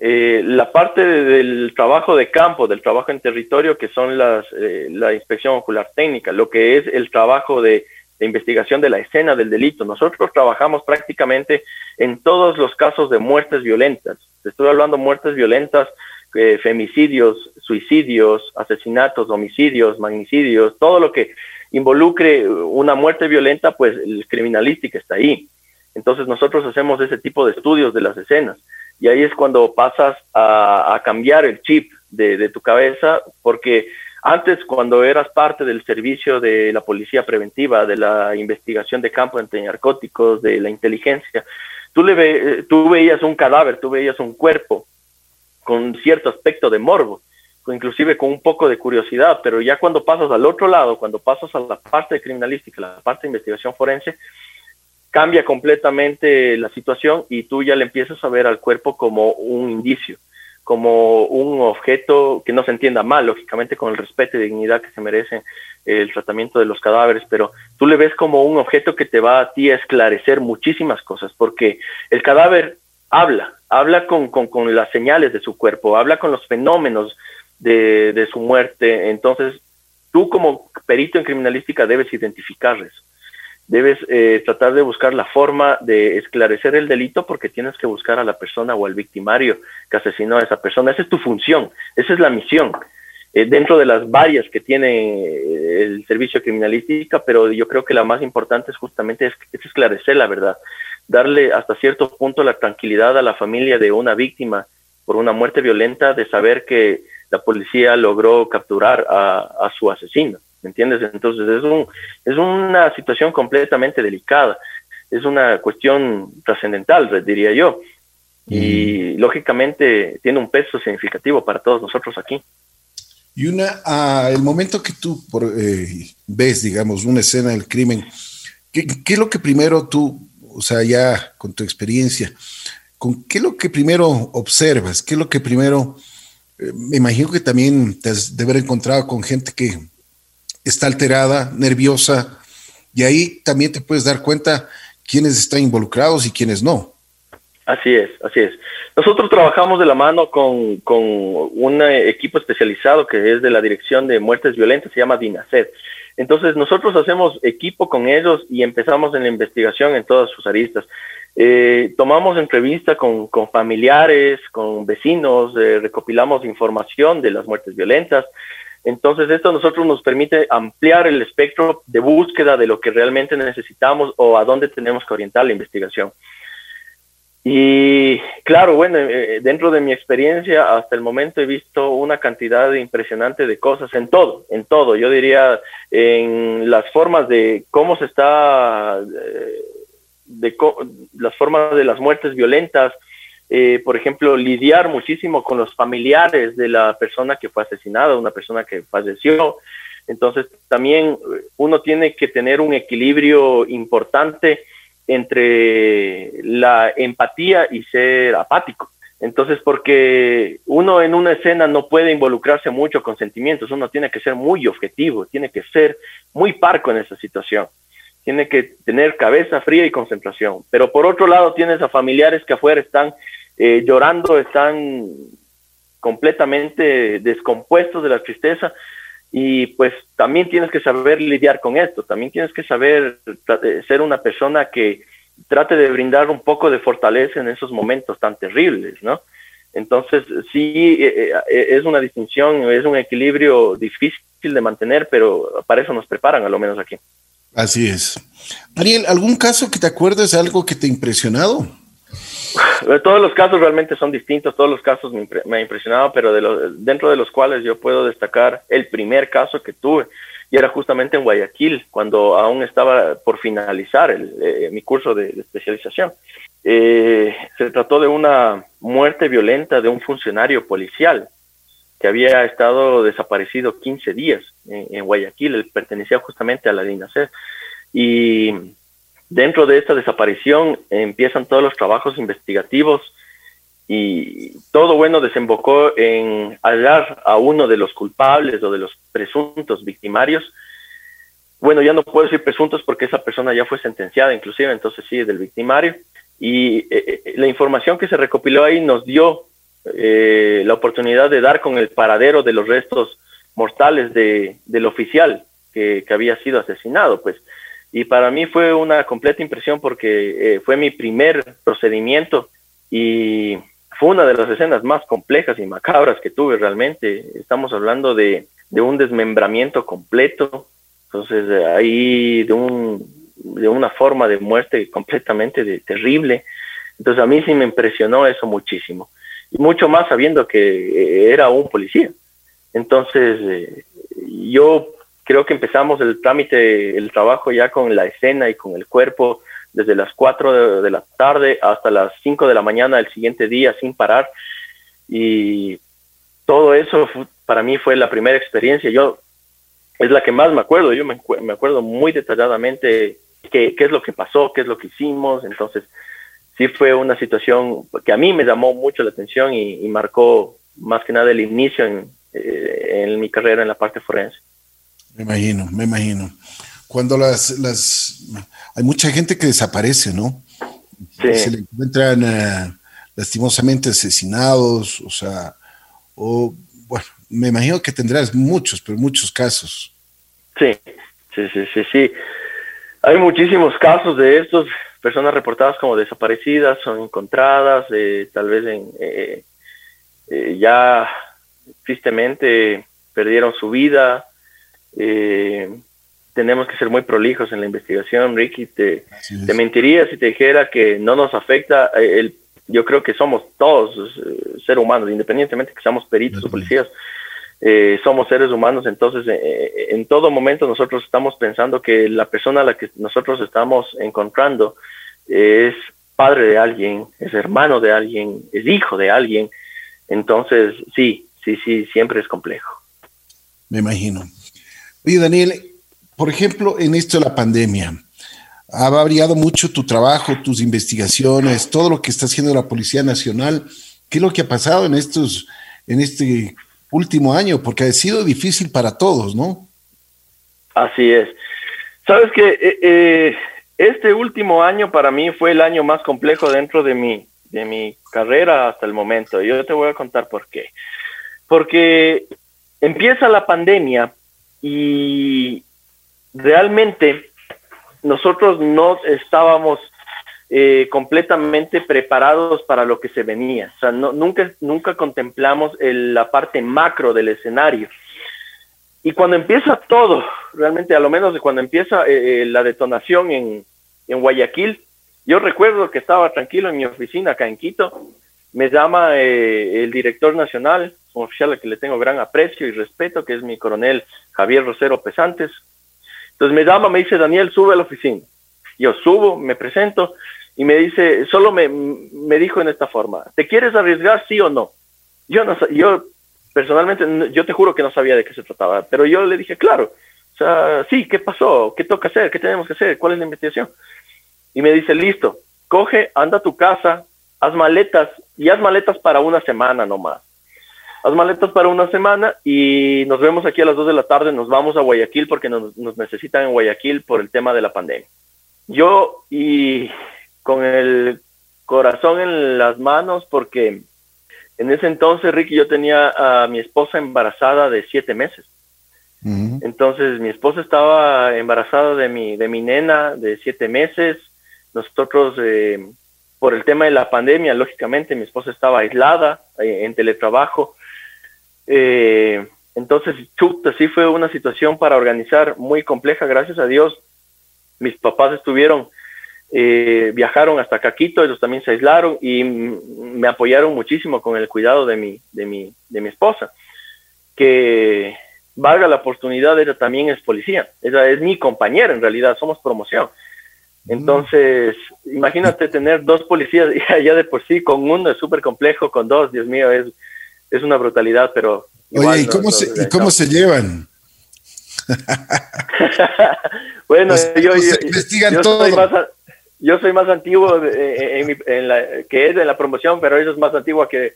eh, la parte del trabajo de campo, del trabajo en territorio, que son las, eh, la inspección ocular técnica, lo que es el trabajo de, investigación de la escena del delito. Nosotros trabajamos prácticamente en todos los casos de muertes violentas. estoy hablando de muertes violentas, eh, femicidios, suicidios, asesinatos, homicidios, magnicidios, todo lo que involucre una muerte violenta, pues el criminalística está ahí. Entonces nosotros hacemos ese tipo de estudios de las escenas y ahí es cuando pasas a, cambiar el chip de, tu cabeza, porque antes cuando eras parte del servicio de la policía preventiva, de la investigación de campo entre narcóticos, de la inteligencia, tú, le ve, tú veías un cadáver, tú veías un cuerpo con cierto aspecto de morbo, inclusive con un poco de curiosidad, pero ya cuando pasas al otro lado, cuando pasas a la parte criminalística, la parte de investigación forense, cambia completamente la situación y tú ya le empiezas a ver al cuerpo como un indicio, como un objeto que no se entienda mal, lógicamente con el respeto y dignidad que se merece el tratamiento de los cadáveres, pero tú le ves como un objeto que te va a ti a esclarecer muchísimas cosas, porque el cadáver habla, habla con, con, las señales de su cuerpo, habla con los fenómenos de, de su muerte, entonces tú como perito en criminalística debes identificar eso debes eh, tratar de buscar la forma de esclarecer el delito porque tienes que buscar a la persona o al victimario que asesinó a esa persona. Esa es tu función, esa es la misión. Eh, dentro de las varias que tiene eh, el servicio criminalística, pero yo creo que la más importante es justamente es, esclarecer la verdad, darle hasta cierto punto la tranquilidad a la familia de una víctima por una muerte violenta de saber que la policía logró capturar a su asesino. ¿me entiendes? Entonces es, un, es una situación completamente delicada, es una cuestión trascendental, diría yo, y lógicamente tiene un peso significativo para todos nosotros aquí. Y una, ah, el momento que tú por, eh, ves, digamos, una escena del crimen, ¿qué, ¿qué, es lo que primero tú, o sea, ya con tu experiencia, con qué es lo que primero observas? ¿Qué es lo que primero, me imagino que también te has de haber encontrado con gente que está alterada, nerviosa, y ahí también te puedes dar cuenta quiénes están involucrados y quiénes no. Así es, así es. Nosotros trabajamos de la mano con, con un equipo especializado que es de la Dirección de Muertes Violentas, se llama DINASED. Entonces nosotros hacemos equipo con ellos y empezamos en la investigación en todas sus aristas. Eh, tomamos entrevista con, con, familiares, con vecinos, eh, recopilamos información de las muertes violentas, entonces, esto a nosotros nos permite ampliar el espectro de búsqueda de lo que realmente necesitamos o a dónde tenemos que orientar la investigación. Y claro, bueno, eh, eh, dentro de mi experiencia hasta el momento he visto una cantidad impresionante de cosas en todo, en todo. Yo diría en las formas de cómo se está, eh, de las formas de las muertes violentas, eh, por ejemplo, lidiar muchísimo con los familiares de la persona que fue asesinada, una persona que falleció. Entonces, también uno tiene que tener un equilibrio importante entre la empatía y ser apático. Entonces, porque uno en una escena no puede involucrarse mucho con sentimientos, uno tiene que ser muy objetivo, tiene que ser muy parco en esa situación, tiene que tener cabeza fría y concentración. Pero por otro lado, tienes a familiares que afuera están eh, llorando, están completamente descompuestos de la tristeza y pues también tienes que saber lidiar con esto, también tienes que saber eh, ser una persona que trate de brindar un poco de fortaleza en esos momentos tan terribles, ¿no? Entonces, sí, eh, eh, es una distinción, es un equilibrio difícil de mantener, pero para eso nos preparan, a lo menos aquí. Así es. Daniel, ¿algún caso que te acuerdes, algo que te ha impresionado? Todos los casos realmente son distintos, todos los casos me, ha impresionado, pero de dentro de los cuales yo puedo destacar el primer caso que tuve, y era justamente en Guayaquil, cuando aún estaba por finalizar eh, mi curso de, especialización. Eh, se trató de una muerte violenta de un funcionario policial que había estado desaparecido 15 días en, Guayaquil, él pertenecía justamente a la DINASER. Y dentro de esta desaparición empiezan todos los trabajos investigativos y todo bueno desembocó en hallar a uno de los culpables o de los presuntos victimarios. Bueno, ya no puedo decir presuntos porque esa persona ya fue sentenciada, inclusive, entonces sí, del victimario. Y eh, eh, la información que se recopiló ahí nos dio eh, la oportunidad de dar con el paradero de los restos mortales de, del oficial que, que, había sido asesinado, pues. Y para mí fue una completa impresión porque fue mi primer procedimiento y fue una de las escenas más complejas y macabras que tuve realmente. Estamos hablando de, un desmembramiento completo, entonces ahí de, un, de una forma de muerte completamente terrible. Entonces a mí sí me impresionó eso muchísimo. Mucho más sabiendo que eh, era un policía. Entonces eh, yo creo que empezamos el trámite, el trabajo ya con la escena y con el cuerpo desde las 4 de, la tarde hasta las 5 de la mañana del siguiente día sin parar. Y todo eso para mí fue la primera experiencia. Yo es la que más me acuerdo. Yo me, me acuerdo muy detalladamente qué, qué, es lo que pasó, qué es lo que hicimos. Entonces, sí fue una situación que a mí me llamó mucho la atención y, marcó más que nada el inicio en, eh, en mi carrera en la parte forense. Me imagino, me imagino cuando las, las hay mucha gente que desaparece, ¿no? Se le encuentran eh, lastimosamente asesinados, o sea, o bueno, me imagino que tendrás muchos, pero muchos casos. Sí, sí, sí, sí, sí. Hay muchísimos casos de estos, personas reportadas como desaparecidas, son encontradas, eh, tal vez en, eh, ya tristemente perdieron su vida. Eh, tenemos que ser muy prolijos en la investigación, Ricky. Te, te mentiría si te dijera que no nos afecta. Eh, el, yo creo que somos todos eh, seres humanos, independientemente que seamos peritos o policías, eh, somos seres humanos. Entonces, en todo momento nosotros estamos pensando que la persona a la que nosotros estamos encontrando es padre de alguien, es hermano de alguien, es hijo de alguien. Entonces, sí, sí, sí, siempre es complejo. Me imagino. Oye, Daniel, por ejemplo, en esto de la pandemia, ha variado mucho tu trabajo, tus investigaciones, todo lo que está haciendo la Policía Nacional. ¿Qué es lo que ha pasado en estos, en este último año? Porque ha sido difícil para todos, ¿no? Así es. Sabes que eh, eh, este último año para mí fue el año más complejo dentro de mi, de mi carrera hasta el momento. Yo te voy a contar por qué. Porque empieza la pandemia y realmente nosotros no estábamos eh, completamente preparados para lo que se venía. O sea, no, nunca, nunca contemplamos la parte macro del escenario. Y cuando empieza todo, realmente a lo menos cuando empieza eh, eh, la detonación en, en, Guayaquil, yo recuerdo que estaba tranquilo en mi oficina acá en Quito, me llama el director nacional, un oficial al que le tengo gran aprecio y respeto, que es mi coronel Javier Rosero Pesantes, entonces me llama, me dice, Daniel, sube a la oficina. Yo subo, me presento y me dice, solo me, me dijo en esta forma, ¿te quieres arriesgar sí o no? Yo no yo personalmente, yo te juro que no sabía de qué se trataba, pero yo le dije, claro, o sea, sí, ¿qué pasó? ¿Qué toca hacer? ¿Qué tenemos que hacer? ¿Cuál es la investigación? Y me dice, listo, coge, anda a tu casa, haz maletas y haz maletas para una semana nomás haz maletas para una semana y nos vemos aquí a las 2 de la tarde, nos vamos a Guayaquil porque nos, necesitan en Guayaquil por el tema de la pandemia. Yo y con el corazón en las manos porque en ese entonces, Ricky, yo tenía a mi esposa embarazada de siete meses. Entonces, mi esposa estaba embarazada de mi, de mi nena de siete meses. Nosotros eh, por el tema de la pandemia, lógicamente mi esposa estaba aislada eh, en teletrabajo. Eh, entonces, chuta, sí fue una situación para organizar muy compleja, gracias a Dios. Mis papás estuvieron, eh, viajaron hasta Caquito, ellos también se aislaron y me apoyaron muchísimo con el cuidado de mi, de mi, de mi esposa, que valga la oportunidad, ella también es policía, ella es mi compañera en realidad, somos promoción. Mm. Entonces, imagínate tener dos policías ya de por sí, con uno es súper complejo, con dos, Dios mío, es, es una brutalidad, pero Oye, ¿y cómo, se, ¿y cómo se llevan? bueno, yo, yo, Soy más, yo soy más antiguo en, la, que es de la promoción, pero eso es más antiguo que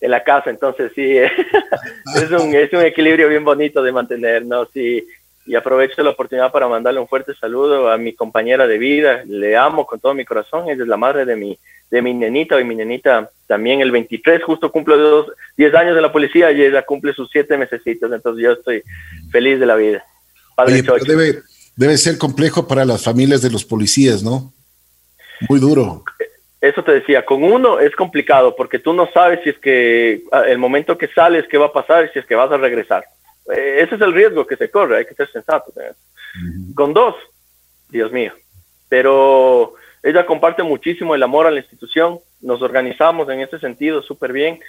en la casa, entonces sí, es, un, es un equilibrio bien bonito de mantener, ¿no? Sí, y aprovecho la oportunidad para mandarle un fuerte saludo a mi compañera de vida, le amo con todo mi corazón, ella es la madre de mi, de mi nenita, y mi nenita también el 23 justo cumple dos, 10 años de la policía y ella cumple sus 7 mesecitos, entonces yo estoy feliz de la vida. debe, debe ser complejo para las familias de los policías, ¿no? Muy duro. Eso te decía, con uno es complicado porque tú no sabes si es que el momento que sales, qué va a pasar y si es que vas a regresar. Eh, ese es el riesgo que se corre, hay que ser sensato. Con dos, Dios mío. Pero ella comparte muchísimo el amor a la institución, nos organizamos en ese sentido súper bien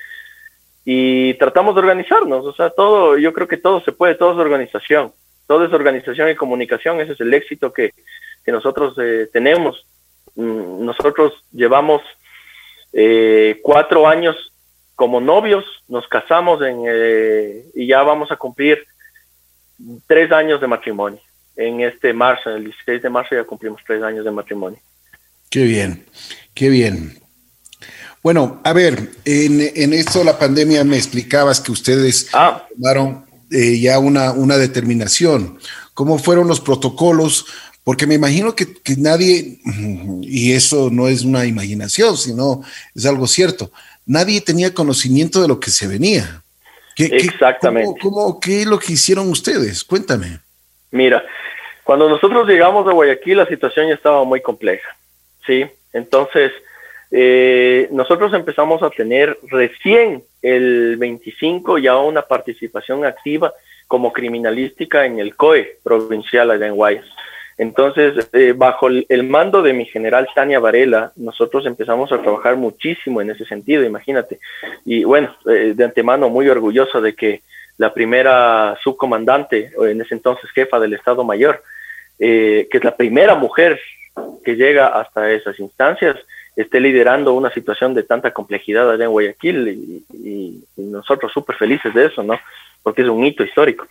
y tratamos de organizarnos, o sea, todo, yo creo que todo se puede, todo es organización, todo es organización y comunicación, ese es el éxito que, nosotros eh, tenemos. Mm, nosotros llevamos eh, cuatro años como novios, nos casamos en, eh, y ya vamos a cumplir tres años de matrimonio. En este marzo, el 16 de marzo ya cumplimos tres años de matrimonio. Qué bien, qué bien. Bueno, a ver, en, esto la pandemia me explicabas que ustedes ah. tomaron eh, ya una, una determinación. ¿Cómo fueron los protocolos? Porque me imagino que, nadie, y eso no es una imaginación, sino es algo cierto, nadie tenía conocimiento de lo que se venía. ¿Qué, Exactamente. cómo, ¿Qué es lo que hicieron ustedes? Cuéntame. Mira, cuando nosotros llegamos a Guayaquil la situación ya estaba muy compleja. ¿Sí? Entonces, eh, nosotros empezamos a tener recién el 25 ya una participación activa como criminalística en el COE provincial allá en Guayas. Entonces, eh, bajo el, mando de mi general Tania Varela, nosotros empezamos a trabajar muchísimo en ese sentido, imagínate. Y bueno, eh, de antemano muy orgulloso de que la primera subcomandante, en ese entonces jefa del Estado Mayor, que es la primera mujer que llega hasta esas instancias esté liderando una situación de tanta complejidad allá en Guayaquil y, nosotros súper felices de eso, ¿no? Porque es un hito histórico.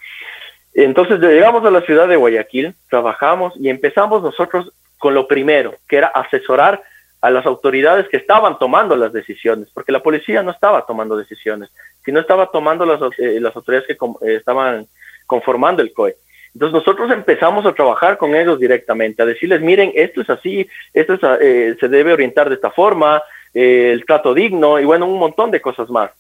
Entonces llegamos a la ciudad de Guayaquil, trabajamos y empezamos nosotros con lo primero, que era asesorar a las autoridades que estaban tomando las decisiones, porque la policía no estaba tomando decisiones, sino estaba tomando las, eh, las autoridades que estaban conformando el COE. Entonces nosotros empezamos a trabajar con ellos directamente, a decirles, miren, esto es así, esto eh, se debe orientar de esta forma, eh, el trato digno y bueno, un montón de cosas más.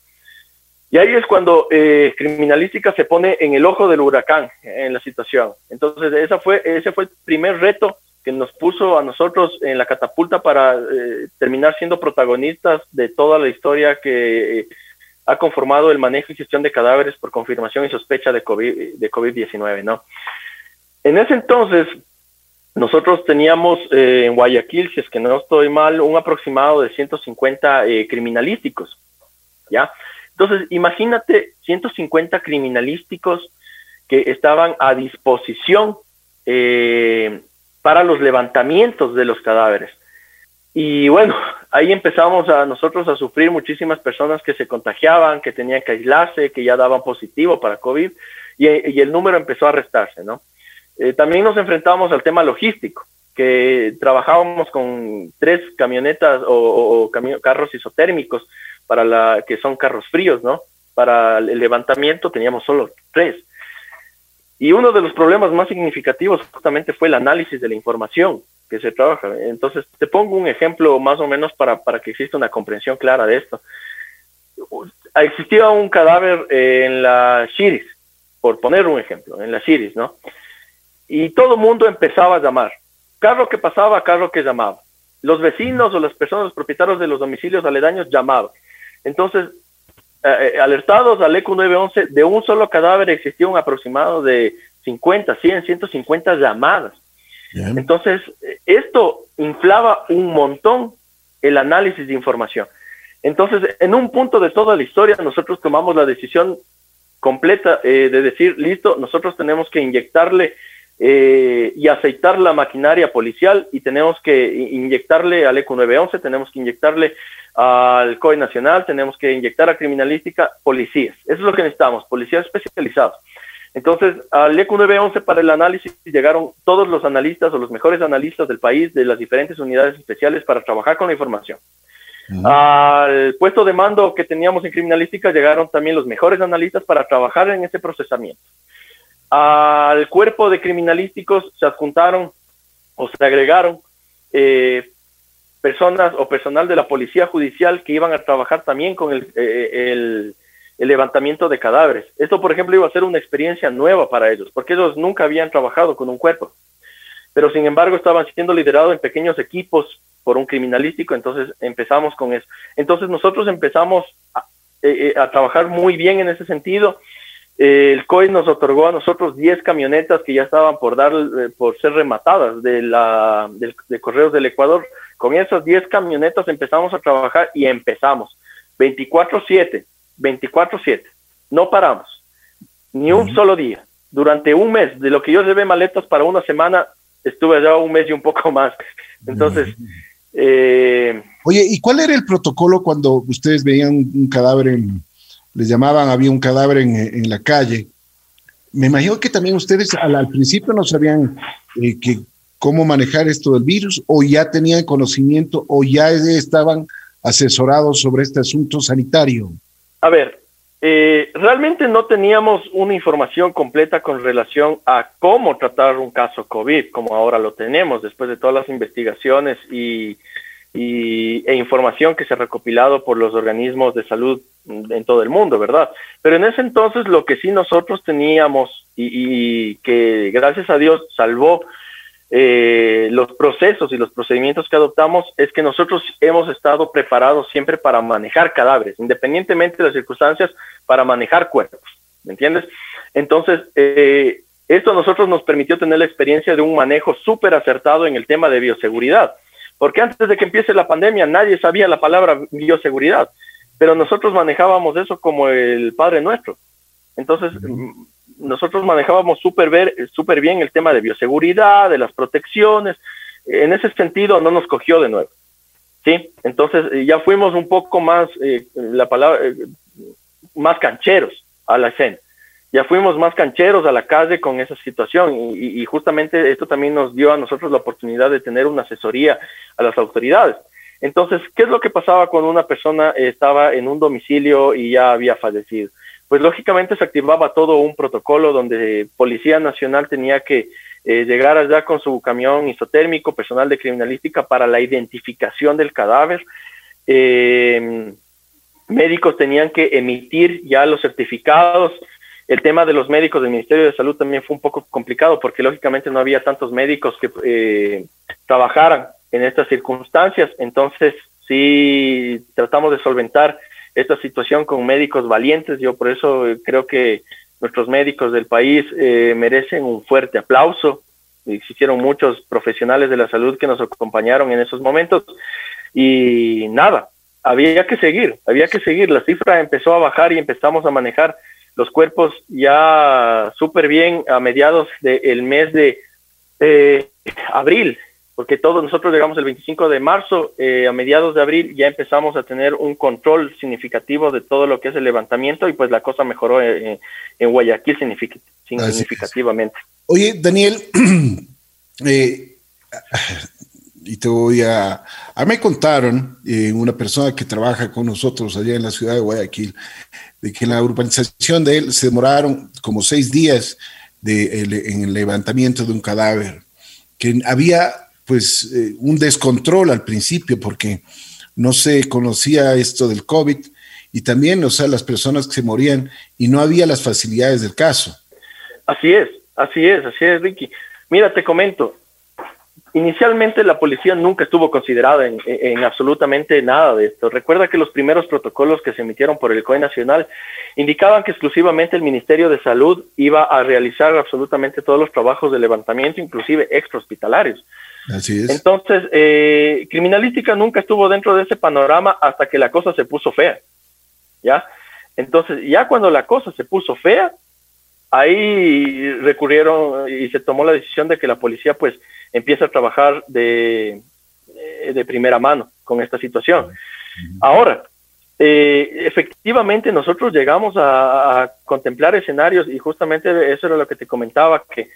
Y ahí es cuando eh, criminalística se pone en el ojo del huracán en la situación. Entonces esa fue, ese fue el primer reto que nos puso a nosotros en la catapulta para terminar siendo protagonistas de toda la historia que ha conformado el manejo y gestión de cadáveres por confirmación y sospecha de COVID-19, de COVID ¿no? En ese entonces, nosotros teníamos eh, en Guayaquil, si es que no estoy mal, un aproximado de 150 eh, criminalísticos, ¿ya? Entonces, imagínate 150 criminalísticos que estaban a disposición eh, para los levantamientos de los cadáveres. Y bueno, ahí empezamos a nosotros a sufrir muchísimas personas que se contagiaban, que tenían que aislarse, que ya daban positivo para COVID y, el número empezó a restarse, ¿no? Eh, también nos enfrentamos al tema logístico, que trabajábamos con tres camionetas o, carros isotérmicos para la que son carros fríos, ¿no? Para el levantamiento teníamos solo tres. Y uno de los problemas más significativos justamente fue el análisis de la información que se trabaja. Entonces, te pongo un ejemplo más o menos para, para que exista una comprensión clara de esto. Existía un cadáver en la Shiris, por poner un ejemplo, en la Shiris, ¿no? Y todo el mundo empezaba a llamar. Carro que pasaba, carro que llamaba. los vecinos o las personas, los propietarios de los domicilios aledaños llamaban. Entonces, eh, eh, alertados al ECO 911, de un solo cadáver existía un aproximado de 50, 100, 150 llamadas. Entonces, esto inflaba un montón el análisis de información. Entonces, en un punto de toda la historia, nosotros tomamos la decisión completa eh, de decir, listo, nosotros tenemos que inyectarle eh, y aceitar la maquinaria policial y tenemos que inyectarle al ECO 911, tenemos que inyectarle al COE Nacional, tenemos que inyectar a criminalística policías. Eso es lo que necesitamos, policías especializados. Entonces, al ECO 911 para el análisis llegaron todos los analistas o los mejores analistas del país de las diferentes unidades especiales para trabajar con la información. Al puesto de mando que teníamos en criminalística llegaron también los mejores analistas para trabajar en ese procesamiento. Al cuerpo de criminalísticos se adjuntaron o se agregaron eh, personas o personal de la policía judicial que iban a trabajar también con el, eh, el, levantamiento de cadáveres. Esto, por ejemplo, iba a ser una experiencia nueva para ellos, porque ellos nunca habían trabajado con un cuerpo, pero sin embargo estaban siendo liderados en pequeños equipos por un criminalístico, entonces empezamos con eso. Entonces nosotros empezamos a, eh, eh, trabajar muy bien en ese sentido. Eh, el COI nos otorgó a nosotros 10 camionetas que ya estaban por dar por ser rematadas de la de, Correos del Ecuador. Con esas 10 camionetas empezamos a trabajar y empezamos 24/7, 24/7. No paramos. Ni un solo día. Durante un mes, de lo que yo llevé maletas para una semana, estuve allá un mes y un poco más. Entonces, eh, Oye, ¿y cuál era el protocolo cuando ustedes veían un cadáver en, les llamaban, había un cadáver en, la calle? Me imagino que también ustedes al, principio no sabían eh, que, cómo manejar esto del virus o ya tenían conocimiento o ya estaban asesorados sobre este asunto sanitario. A ver, eh, realmente no teníamos una información completa con relación a cómo tratar un caso COVID, como ahora lo tenemos, después de todas las investigaciones y, e información que se ha recopilado por los organismos de salud en todo el mundo, ¿verdad? Pero en ese entonces lo que sí nosotros teníamos y que gracias a Dios salvó eh, los procesos y los procedimientos que adoptamos es que nosotros hemos estado preparados siempre para manejar cadáveres, independientemente de las circunstancias, para manejar cuerpos, ¿me entiendes? Entonces, eh, esto a nosotros nos permitió tener la experiencia de un manejo súper acertado en el tema de bioseguridad, porque antes de que empiece la pandemia nadie sabía la palabra bioseguridad, pero nosotros manejábamos eso como el Padre Nuestro. Entonces, nosotros manejábamos súper super bien el tema de bioseguridad, de las protecciones. En ese sentido, no nos cogió de nuevo. ¿sí? Entonces, eh, ya fuimos un poco más, eh, la palabra, eh, más cancheros a la escena. Ya fuimos más cancheros a la calle con esa situación y, y, justamente esto también nos dio a nosotros la oportunidad de tener una asesoría a las autoridades. Entonces, ¿qué es lo que pasaba cuando una persona estaba en un domicilio y ya había fallecido? Pues lógicamente se activaba todo un protocolo donde Policía Nacional tenía que eh, llegar allá con su camión isotérmico, personal de criminalística para la identificación del cadáver. Eh, médicos tenían que emitir ya los certificados. El tema de los médicos del Ministerio de Salud también fue un poco complicado porque lógicamente no había tantos médicos que eh, trabajaran en estas circunstancias. Entonces sí tratamos de solventar esta situación con médicos valientes. Yo por eso creo que nuestros médicos del país eh, merecen un fuerte aplauso. Existieron muchos profesionales de la salud que nos acompañaron en esos momentos y nada, había que seguir, había que seguir. La cifra empezó a bajar y empezamos a manejar los cuerpos ya súper bien a mediados del mes de eh, abril porque todos nosotros llegamos el 25 de marzo, eh, a mediados de abril ya empezamos a tener un control significativo de todo lo que es el levantamiento y pues la cosa mejoró eh, en Guayaquil significativamente. Oye, Daniel, eh, y te voy a... A mí me contaron, una persona que trabaja con nosotros allá en la ciudad de Guayaquil, de que en la urbanización de él se demoraron como seis días de, en el levantamiento de un cadáver, que había pues eh, un descontrol al principio porque no se conocía esto del COVID y también, o sea, las personas que se morían y no había las facilidades del caso. Así es, así es, así es, Ricky. Mira, te comento, inicialmente la policía nunca estuvo considerada en, absolutamente nada de esto. Recuerda que los primeros protocolos que se emitieron por el COE Nacional indicaban que exclusivamente el Ministerio de Salud iba a realizar absolutamente todos los trabajos de levantamiento, inclusive extrahospitalarios. Así es. Entonces, eh, criminalística nunca estuvo dentro de ese panorama hasta que la cosa se puso fea. ¿Ya? Entonces, ya cuando la cosa se puso fea, ahí recurrieron y se tomó la decisión de que la policía pues empieza a trabajar de, eh, de primera mano con esta situación. Ahora, eh, efectivamente nosotros llegamos a, contemplar escenarios y justamente eso era lo que te comentaba, que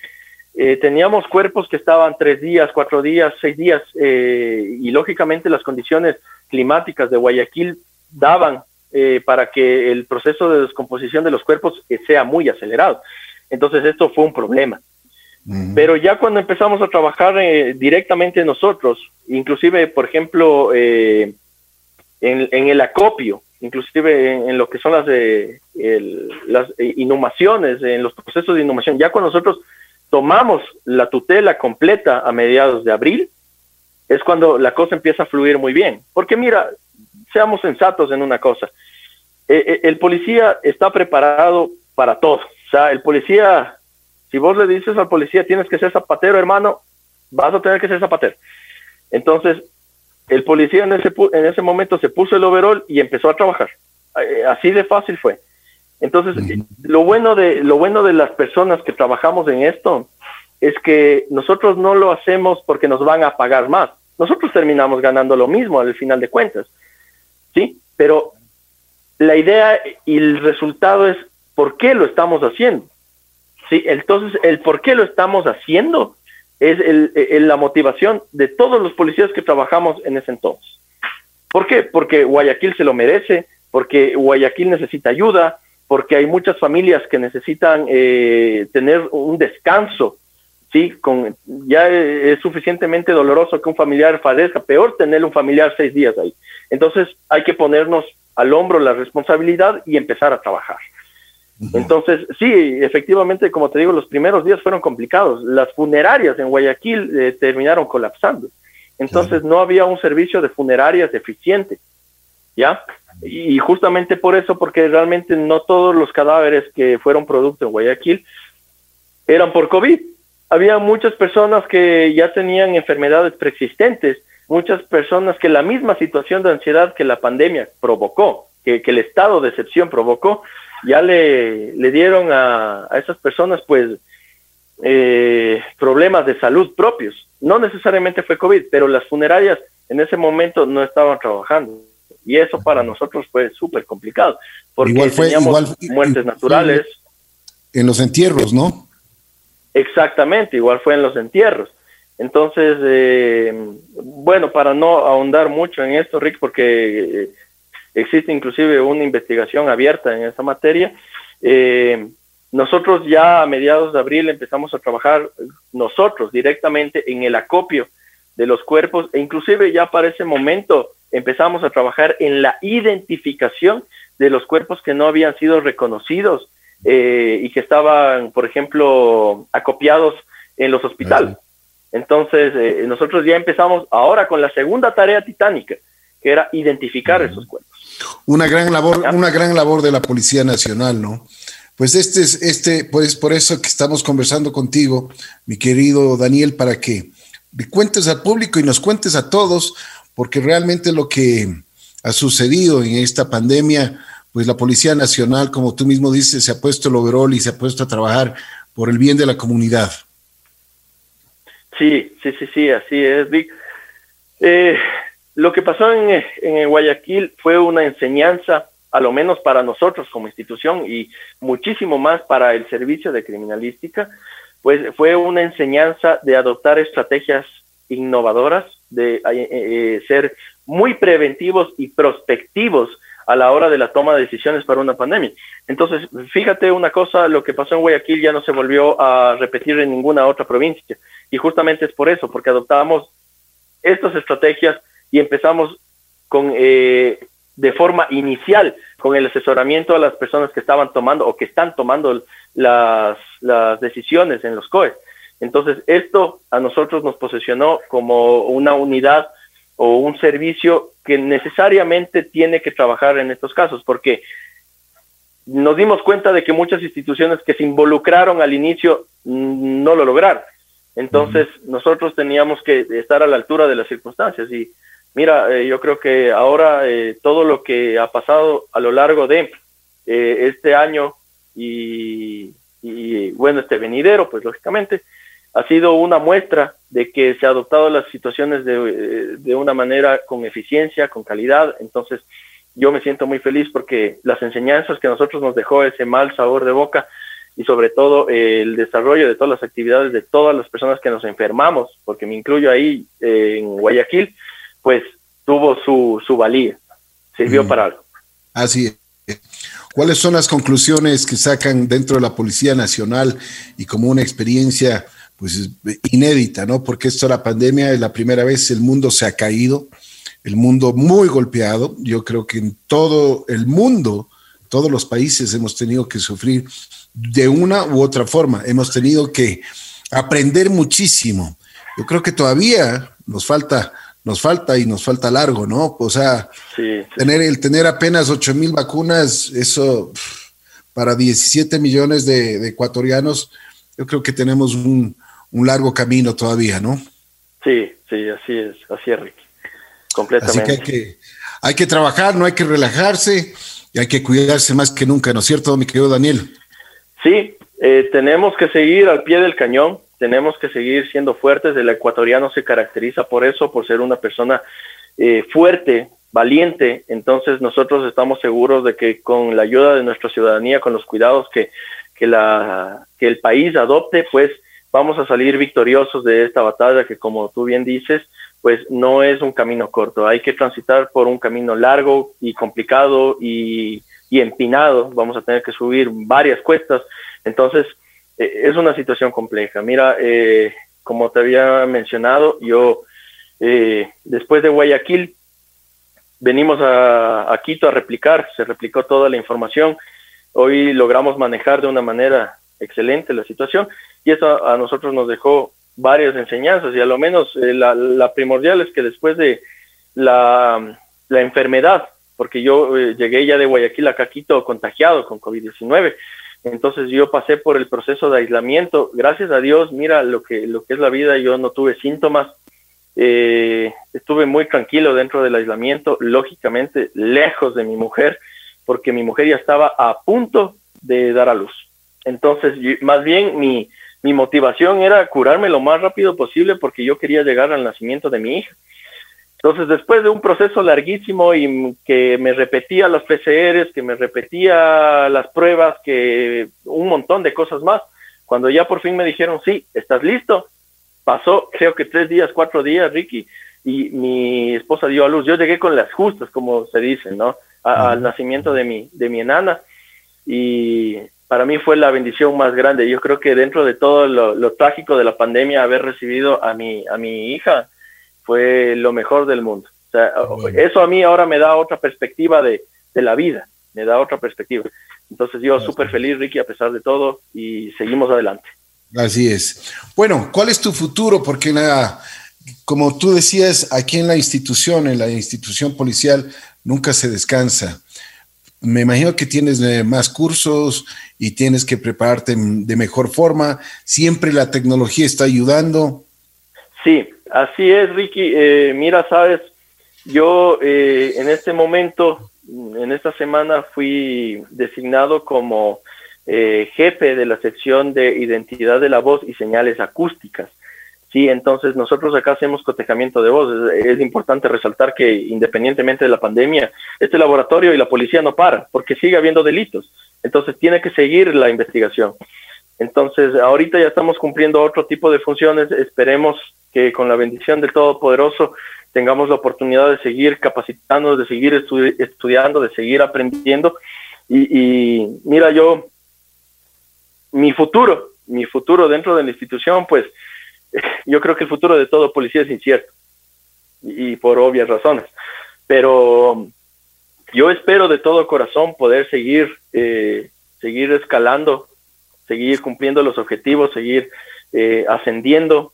eh, teníamos cuerpos que estaban tres días, cuatro días, seis días y lógicamente las condiciones climáticas de Guayaquil daban para que el proceso de descomposición de los cuerpos sea muy acelerado. Entonces esto fue un problema. Pero ya cuando empezamos a trabajar eh, directamente nosotros, inclusive, por ejemplo, eh, en, el acopio, inclusive en, lo que son las, las inhumaciones, en los procesos de inhumación, ya cuando nosotros tomamos la tutela completa a mediados de abril, es cuando la cosa empieza a fluir muy bien. Porque mira, seamos sensatos en una cosa, eh, el policía está preparado para todo. O sea, el policía si vos le dices al policía, tienes que ser zapatero, hermano, vas a tener que ser zapatero. Entonces, el policía en ese, en ese momento se puso el overall y empezó a trabajar. Eh, así de fácil fue. Entonces, lo, bueno de, lo bueno de las personas que trabajamos en esto es que nosotros no lo hacemos porque nos van a pagar más. Nosotros terminamos ganando lo mismo al final de cuentas. ¿Sí? Pero la idea y el resultado es por qué lo estamos haciendo. Sí, entonces el por qué lo estamos haciendo es el, la motivación de todos los policías que trabajamos en ese entonces. ¿Por qué? Porque Guayaquil se lo merece, porque Guayaquil necesita ayuda, porque hay muchas familias que necesitan eh, tener un descanso, ¿sí? Con, ya es suficientemente doloroso que un familiar fallezca, peor tener un familiar seis días ahí. Entonces hay que ponernos al hombro la responsabilidad y empezar a trabajar. Entonces, sí, efectivamente, como te digo, los primeros días fueron complicados. Las funerarias en Guayaquil eh, terminaron colapsando. Entonces, no había un servicio de funerarias eficiente, ¿ya? Y justamente por eso, porque realmente no todos los cadáveres que fueron producto en Guayaquil eran por COVID. Había muchas personas que ya tenían enfermedades preexistentes, muchas personas que la misma situación de ansiedad que la pandemia provocó, que, el estado de excepción provocó, ya le, le dieron a, a esas personas pues eh, problemas de salud propios. No necesariamente fue COVID, pero las funerarias en ese momento no estaban trabajando. Y eso para nosotros fue súper complicado, porque igual fue, teníamos muertes naturales. En los entierros, ¿no? Exactamente, igual fue en los entierros. Entonces, eh, bueno, para no ahondar mucho en esto, Rick, porque eh, existe inclusive una investigación abierta en esa materia. Eh, nosotros ya a mediados de abril empezamos a trabajar nosotros directamente en el acopio de los cuerpos e inclusive ya para ese momento empezamos a trabajar en la identificación de los cuerpos que no habían sido reconocidos eh, y que estaban, por ejemplo, acopiados en los hospitales. Entonces, eh, nosotros ya empezamos ahora con la segunda tarea titánica, que era identificar esos cuerpos. Una gran labor, una gran labor de la Policía Nacional, ¿no? Pues este es, este, pues por eso que estamos conversando contigo, mi querido Daniel, para que le cuentes al público y nos cuentes a todos, porque realmente lo que ha sucedido en esta pandemia, pues la Policía Nacional, como tú mismo dices, se ha puesto el overall y se ha puesto a trabajar por el bien de la comunidad. Sí, sí, sí, sí, así es, Vic. Eh, lo que pasó en, en Guayaquil fue una enseñanza, a lo menos para nosotros como institución y muchísimo más para el servicio de criminalística, pues fue una enseñanza de adoptar estrategias innovadoras, de eh, eh, ser muy preventivos y prospectivos a la hora de la toma de decisiones para una pandemia. Entonces, fíjate una cosa, lo que pasó en Guayaquil ya no se volvió a repetir en ninguna otra provincia. Y justamente es por eso, porque adoptamos estas estrategias y empezamos con eh, de forma inicial con el asesoramiento a las personas que estaban tomando o que están tomando las, las decisiones en los COE. Entonces, esto a nosotros nos posesionó como una unidad o un servicio que necesariamente tiene que trabajar en estos casos, porque nos dimos cuenta de que muchas instituciones que se involucraron al inicio mm, no lo lograron. Entonces, nosotros teníamos que estar a la altura de las circunstancias. Y mira, eh, yo creo que ahora eh, todo lo que ha pasado a lo largo de eh, este año y, y, bueno, este venidero, pues lógicamente, ha sido una muestra de que se ha adoptado las situaciones de, de una manera con eficiencia, con calidad. Entonces, yo me siento muy feliz porque las enseñanzas que a nosotros nos dejó ese mal sabor de boca y sobre todo el desarrollo de todas las actividades de todas las personas que nos enfermamos, porque me incluyo ahí en Guayaquil, pues tuvo su, su valía, sirvió para algo. Así es. ¿Cuáles son las conclusiones que sacan dentro de la Policía Nacional y como una experiencia pues inédita, ¿no? Porque esto la pandemia es la primera vez el mundo se ha caído, el mundo muy golpeado. Yo creo que en todo el mundo, todos los países hemos tenido que sufrir de una u otra forma. Hemos tenido que aprender muchísimo. Yo creo que todavía nos falta, nos falta y nos falta largo, ¿no? O sea, tener el tener apenas 8 mil vacunas, eso para 17 millones de, ecuatorianos, yo creo que tenemos un, un largo camino todavía, ¿no? Sí, sí, así es, así es, Ricky completamente. Así que hay, que hay que trabajar, no hay que relajarse y hay que cuidarse más que nunca, ¿no es cierto, mi querido Daniel? Sí, eh, tenemos que seguir al pie del cañón, tenemos que seguir siendo fuertes. El ecuatoriano se caracteriza por eso, por ser una persona eh, fuerte, valiente. Entonces nosotros estamos seguros de que con la ayuda de nuestra ciudadanía, con los cuidados que, que, la, que el país adopte, pues vamos a salir victoriosos de esta batalla que, como tú bien dices, pues no es un camino corto. Hay que transitar por un camino largo y complicado y, empinado. Vamos a tener que subir varias cuestas. Entonces, eh, es una situación compleja. Mira, eh, como te había mencionado, yo eh, después de Guayaquil venimos a, a, Quito a replicar, se replicó toda la información. Hoy logramos manejar de una manera excelente la situación y eso a nosotros nos dejó varias enseñanzas y a lo menos eh, la, primordial es que después de la, la enfermedad, porque yo eh, llegué ya de Guayaquil a Caquito contagiado con COVID-19, entonces yo pasé por el proceso de aislamiento, gracias a Dios, mira lo que, lo que es la vida, yo no tuve síntomas, eh, estuve muy tranquilo dentro del aislamiento, lógicamente lejos de mi mujer, porque mi mujer ya estaba a punto de dar a luz. Entonces, más bien mi, mi motivación era curarme lo más rápido posible porque yo quería llegar al nacimiento de mi hija. Entonces, después de un proceso larguísimo y que me repetía las PCRs, que me repetía las pruebas, que un montón de cosas más, cuando ya por fin me dijeron, sí, estás listo, pasó creo que tres días, cuatro días, Ricky, y mi esposa dio a luz. Yo llegué con las justas, como se dice, ¿no? al nacimiento de mi, de mi enana. Y para mí fue la bendición más grande. Yo creo que dentro de todo lo, trágico de la pandemia, haber recibido a mi, a mi hija fue lo mejor del mundo. O sea, eso a mí ahora me da otra perspectiva de, de la vida, me da otra perspectiva. Entonces yo súper feliz, Ricky, a pesar de todo, y seguimos adelante. Así es. Bueno, ¿cuál es tu futuro? Porque nada, como tú decías, aquí en la institución, en la institución policial, nunca se descansa me imagino que tienes eh, más cursos y tienes que prepararte de mejor forma. Siempre la tecnología está ayudando. Sí, así es, Ricky. Eh, mira, sabes, yo eh, en este momento, en esta semana, fui designado como jefe de la sección de identidad de la voz y señales acústicas. Sí, entonces nosotros acá hacemos cotejamiento de voz. Es, importante resaltar que independientemente de la pandemia, este laboratorio y la policía no para porque sigue habiendo delitos. Entonces tiene que seguir la investigación. Entonces ahorita ya estamos cumpliendo otro tipo de funciones. Esperemos que con la bendición del Todopoderoso tengamos la oportunidad de seguir capacitando, de seguir estudiando, de seguir aprendiendo. Y, y mira, yo, mi futuro, mi futuro dentro de la institución, pues yo creo que el futuro de todo policía es incierto y, por obvias razones. Pero yo espero de todo corazón poder seguir, eh, seguir escalando, seguir cumpliendo los objetivos, seguir eh, ascendiendo.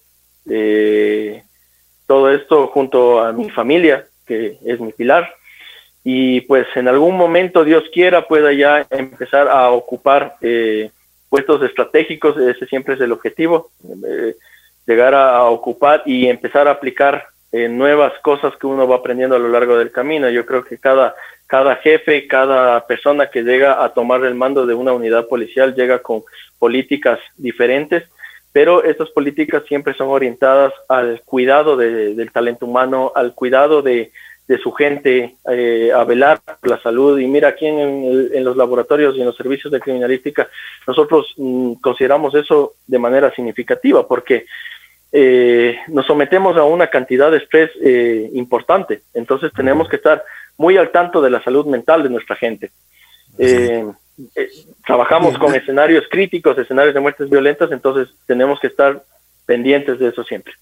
Eh, todo esto junto a mi familia, que es mi pilar. Y pues en algún momento, Dios quiera, pueda ya empezar a ocupar eh, puestos estratégicos, ese siempre es el objetivo, llegar a, ocupar y empezar a aplicar nuevas cosas que uno va aprendiendo a lo largo del camino. Yo creo que cada cada jefe, cada persona que llega a tomar el mando de una unidad policial llega con políticas diferentes, pero estas políticas siempre son orientadas al cuidado del talento humano, al cuidado de, su gente, eh, a velar por la salud. Y mira, aquí en, los laboratorios y en los servicios de criminalística, nosotros mm, consideramos eso de manera significativa, porque eh, nos sometemos a una cantidad de estrés eh, importante. Entonces tenemos que estar muy al tanto de la salud mental de nuestra gente. Eh, trabajamos con escenarios críticos, escenarios de muertes violentas, entonces tenemos que estar pendientes de eso siempre.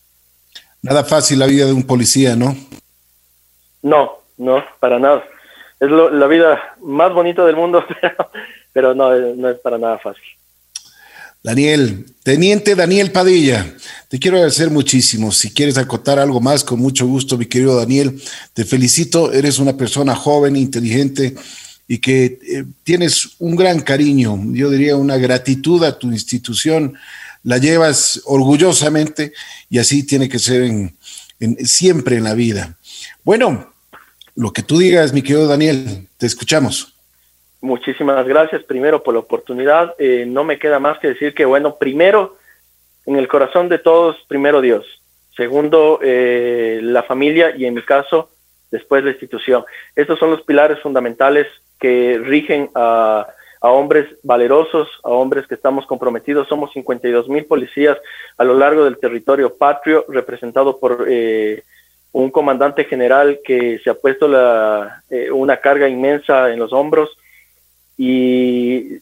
Nada fácil la vida de un policía, ¿no? No, no, para nada. Es la vida más bonita del mundo, pero, no, no es para nada fácil. Daniel, Teniente Daniel Padilla, te quiero agradecer muchísimo. Si quieres acotar algo más, con mucho gusto, mi querido Daniel, te felicito. Eres una persona joven, inteligente y que eh, tienes un gran cariño, yo diría una gratitud a tu institución. La llevas orgullosamente y así tiene que ser siempre en la vida. Bueno, lo que tú digas, mi querido Daniel, te escuchamos. Muchísimas gracias primero por la oportunidad. Eh, no me queda más que decir que, bueno, primero, en el corazón de todos, primero Dios. Segundo, eh, la familia y en mi caso, después la institución. Estos son los pilares fundamentales que rigen a, hombres valerosos, a hombres que estamos comprometidos. Somos 52 mil policías a lo largo del territorio patrio, representado por eh, un comandante general que se ha puesto la, una carga inmensa en los hombros y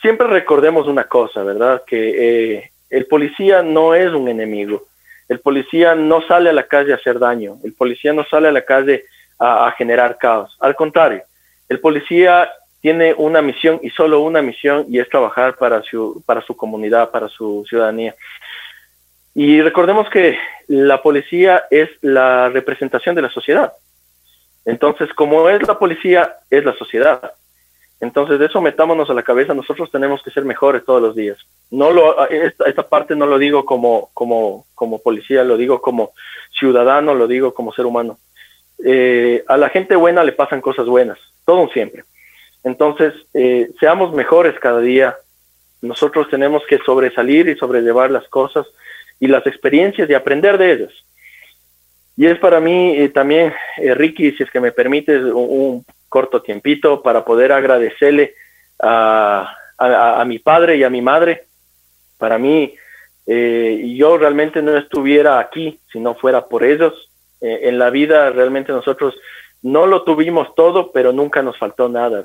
siempre recordemos una cosa, ¿verdad? Que eh, el policía no es un enemigo. El policía no sale a la calle a hacer daño. El policía no sale a la calle a, generar caos. Al contrario, el policía tiene una misión y solo una misión y es trabajar para su, para su comunidad, para su ciudadanía. Y recordemos que la policía es la representación de la sociedad. Entonces, como es la policía, es la sociedad. Entonces, de eso metámonos a la cabeza, nosotros tenemos que ser mejores todos los días. No lo, esta, parte no lo digo como, como, como policía, lo digo como ciudadano, lo digo como ser humano. Eh, a la gente buena le pasan cosas buenas, todo siempre. Entonces, eh, seamos mejores cada día. Nosotros tenemos que sobresalir y sobrellevar las cosas y las experiencias y aprender de ellas. Y es para mí eh, también, Ricky, si es que me permites, un, corto tiempito para poder agradecerle a, a, mi padre y a mi madre. Para mí, eh, yo realmente no estuviera aquí si no fuera por ellos. Eh, en la vida realmente nosotros no lo tuvimos todo, pero nunca nos faltó nada,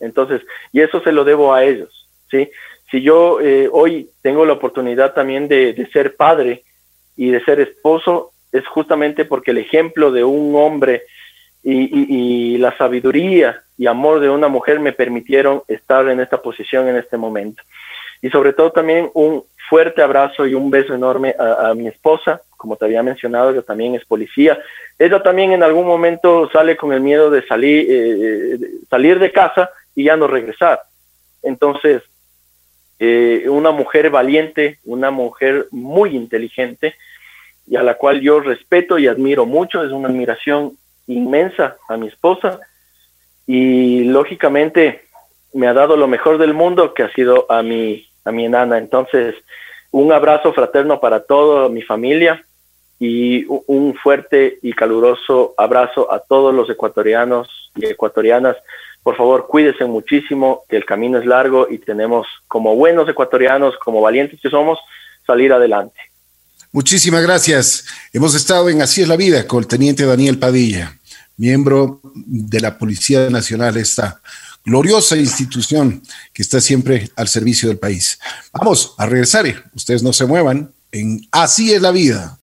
Entonces, y eso se lo debo a ellos, ¿sí? Si yo eh, hoy tengo la oportunidad también de, ser padre y de ser esposo, es justamente porque el ejemplo de un hombre y, la sabiduría y amor de una mujer me permitieron estar en esta posición en este momento. Y sobre todo también un fuerte abrazo y un beso enorme a, mi esposa, como te había mencionado, que también es policía. Ella también en algún momento sale con el miedo de salir, eh, salir de casa y ya no regresar. Entonces, eh, una mujer valiente, una mujer muy inteligente y a la cual yo respeto y admiro mucho, es una admiración inmensa a mi esposa y lógicamente me ha dado lo mejor del mundo que ha sido a mi, a mi enana. Entonces, un abrazo fraterno para toda mi familia y un fuerte y caluroso abrazo a todos los ecuatorianos y ecuatorianas. Por favor, cuídense muchísimo, que el camino es largo y tenemos como buenos ecuatorianos, como valientes que somos, salir adelante. Muchísimas gracias. Hemos estado en Así es la vida con el teniente Daniel Padilla miembro de la Policía Nacional, esta gloriosa institución que está siempre al servicio del país. Vamos a regresar, ustedes no se muevan en Así es la vida.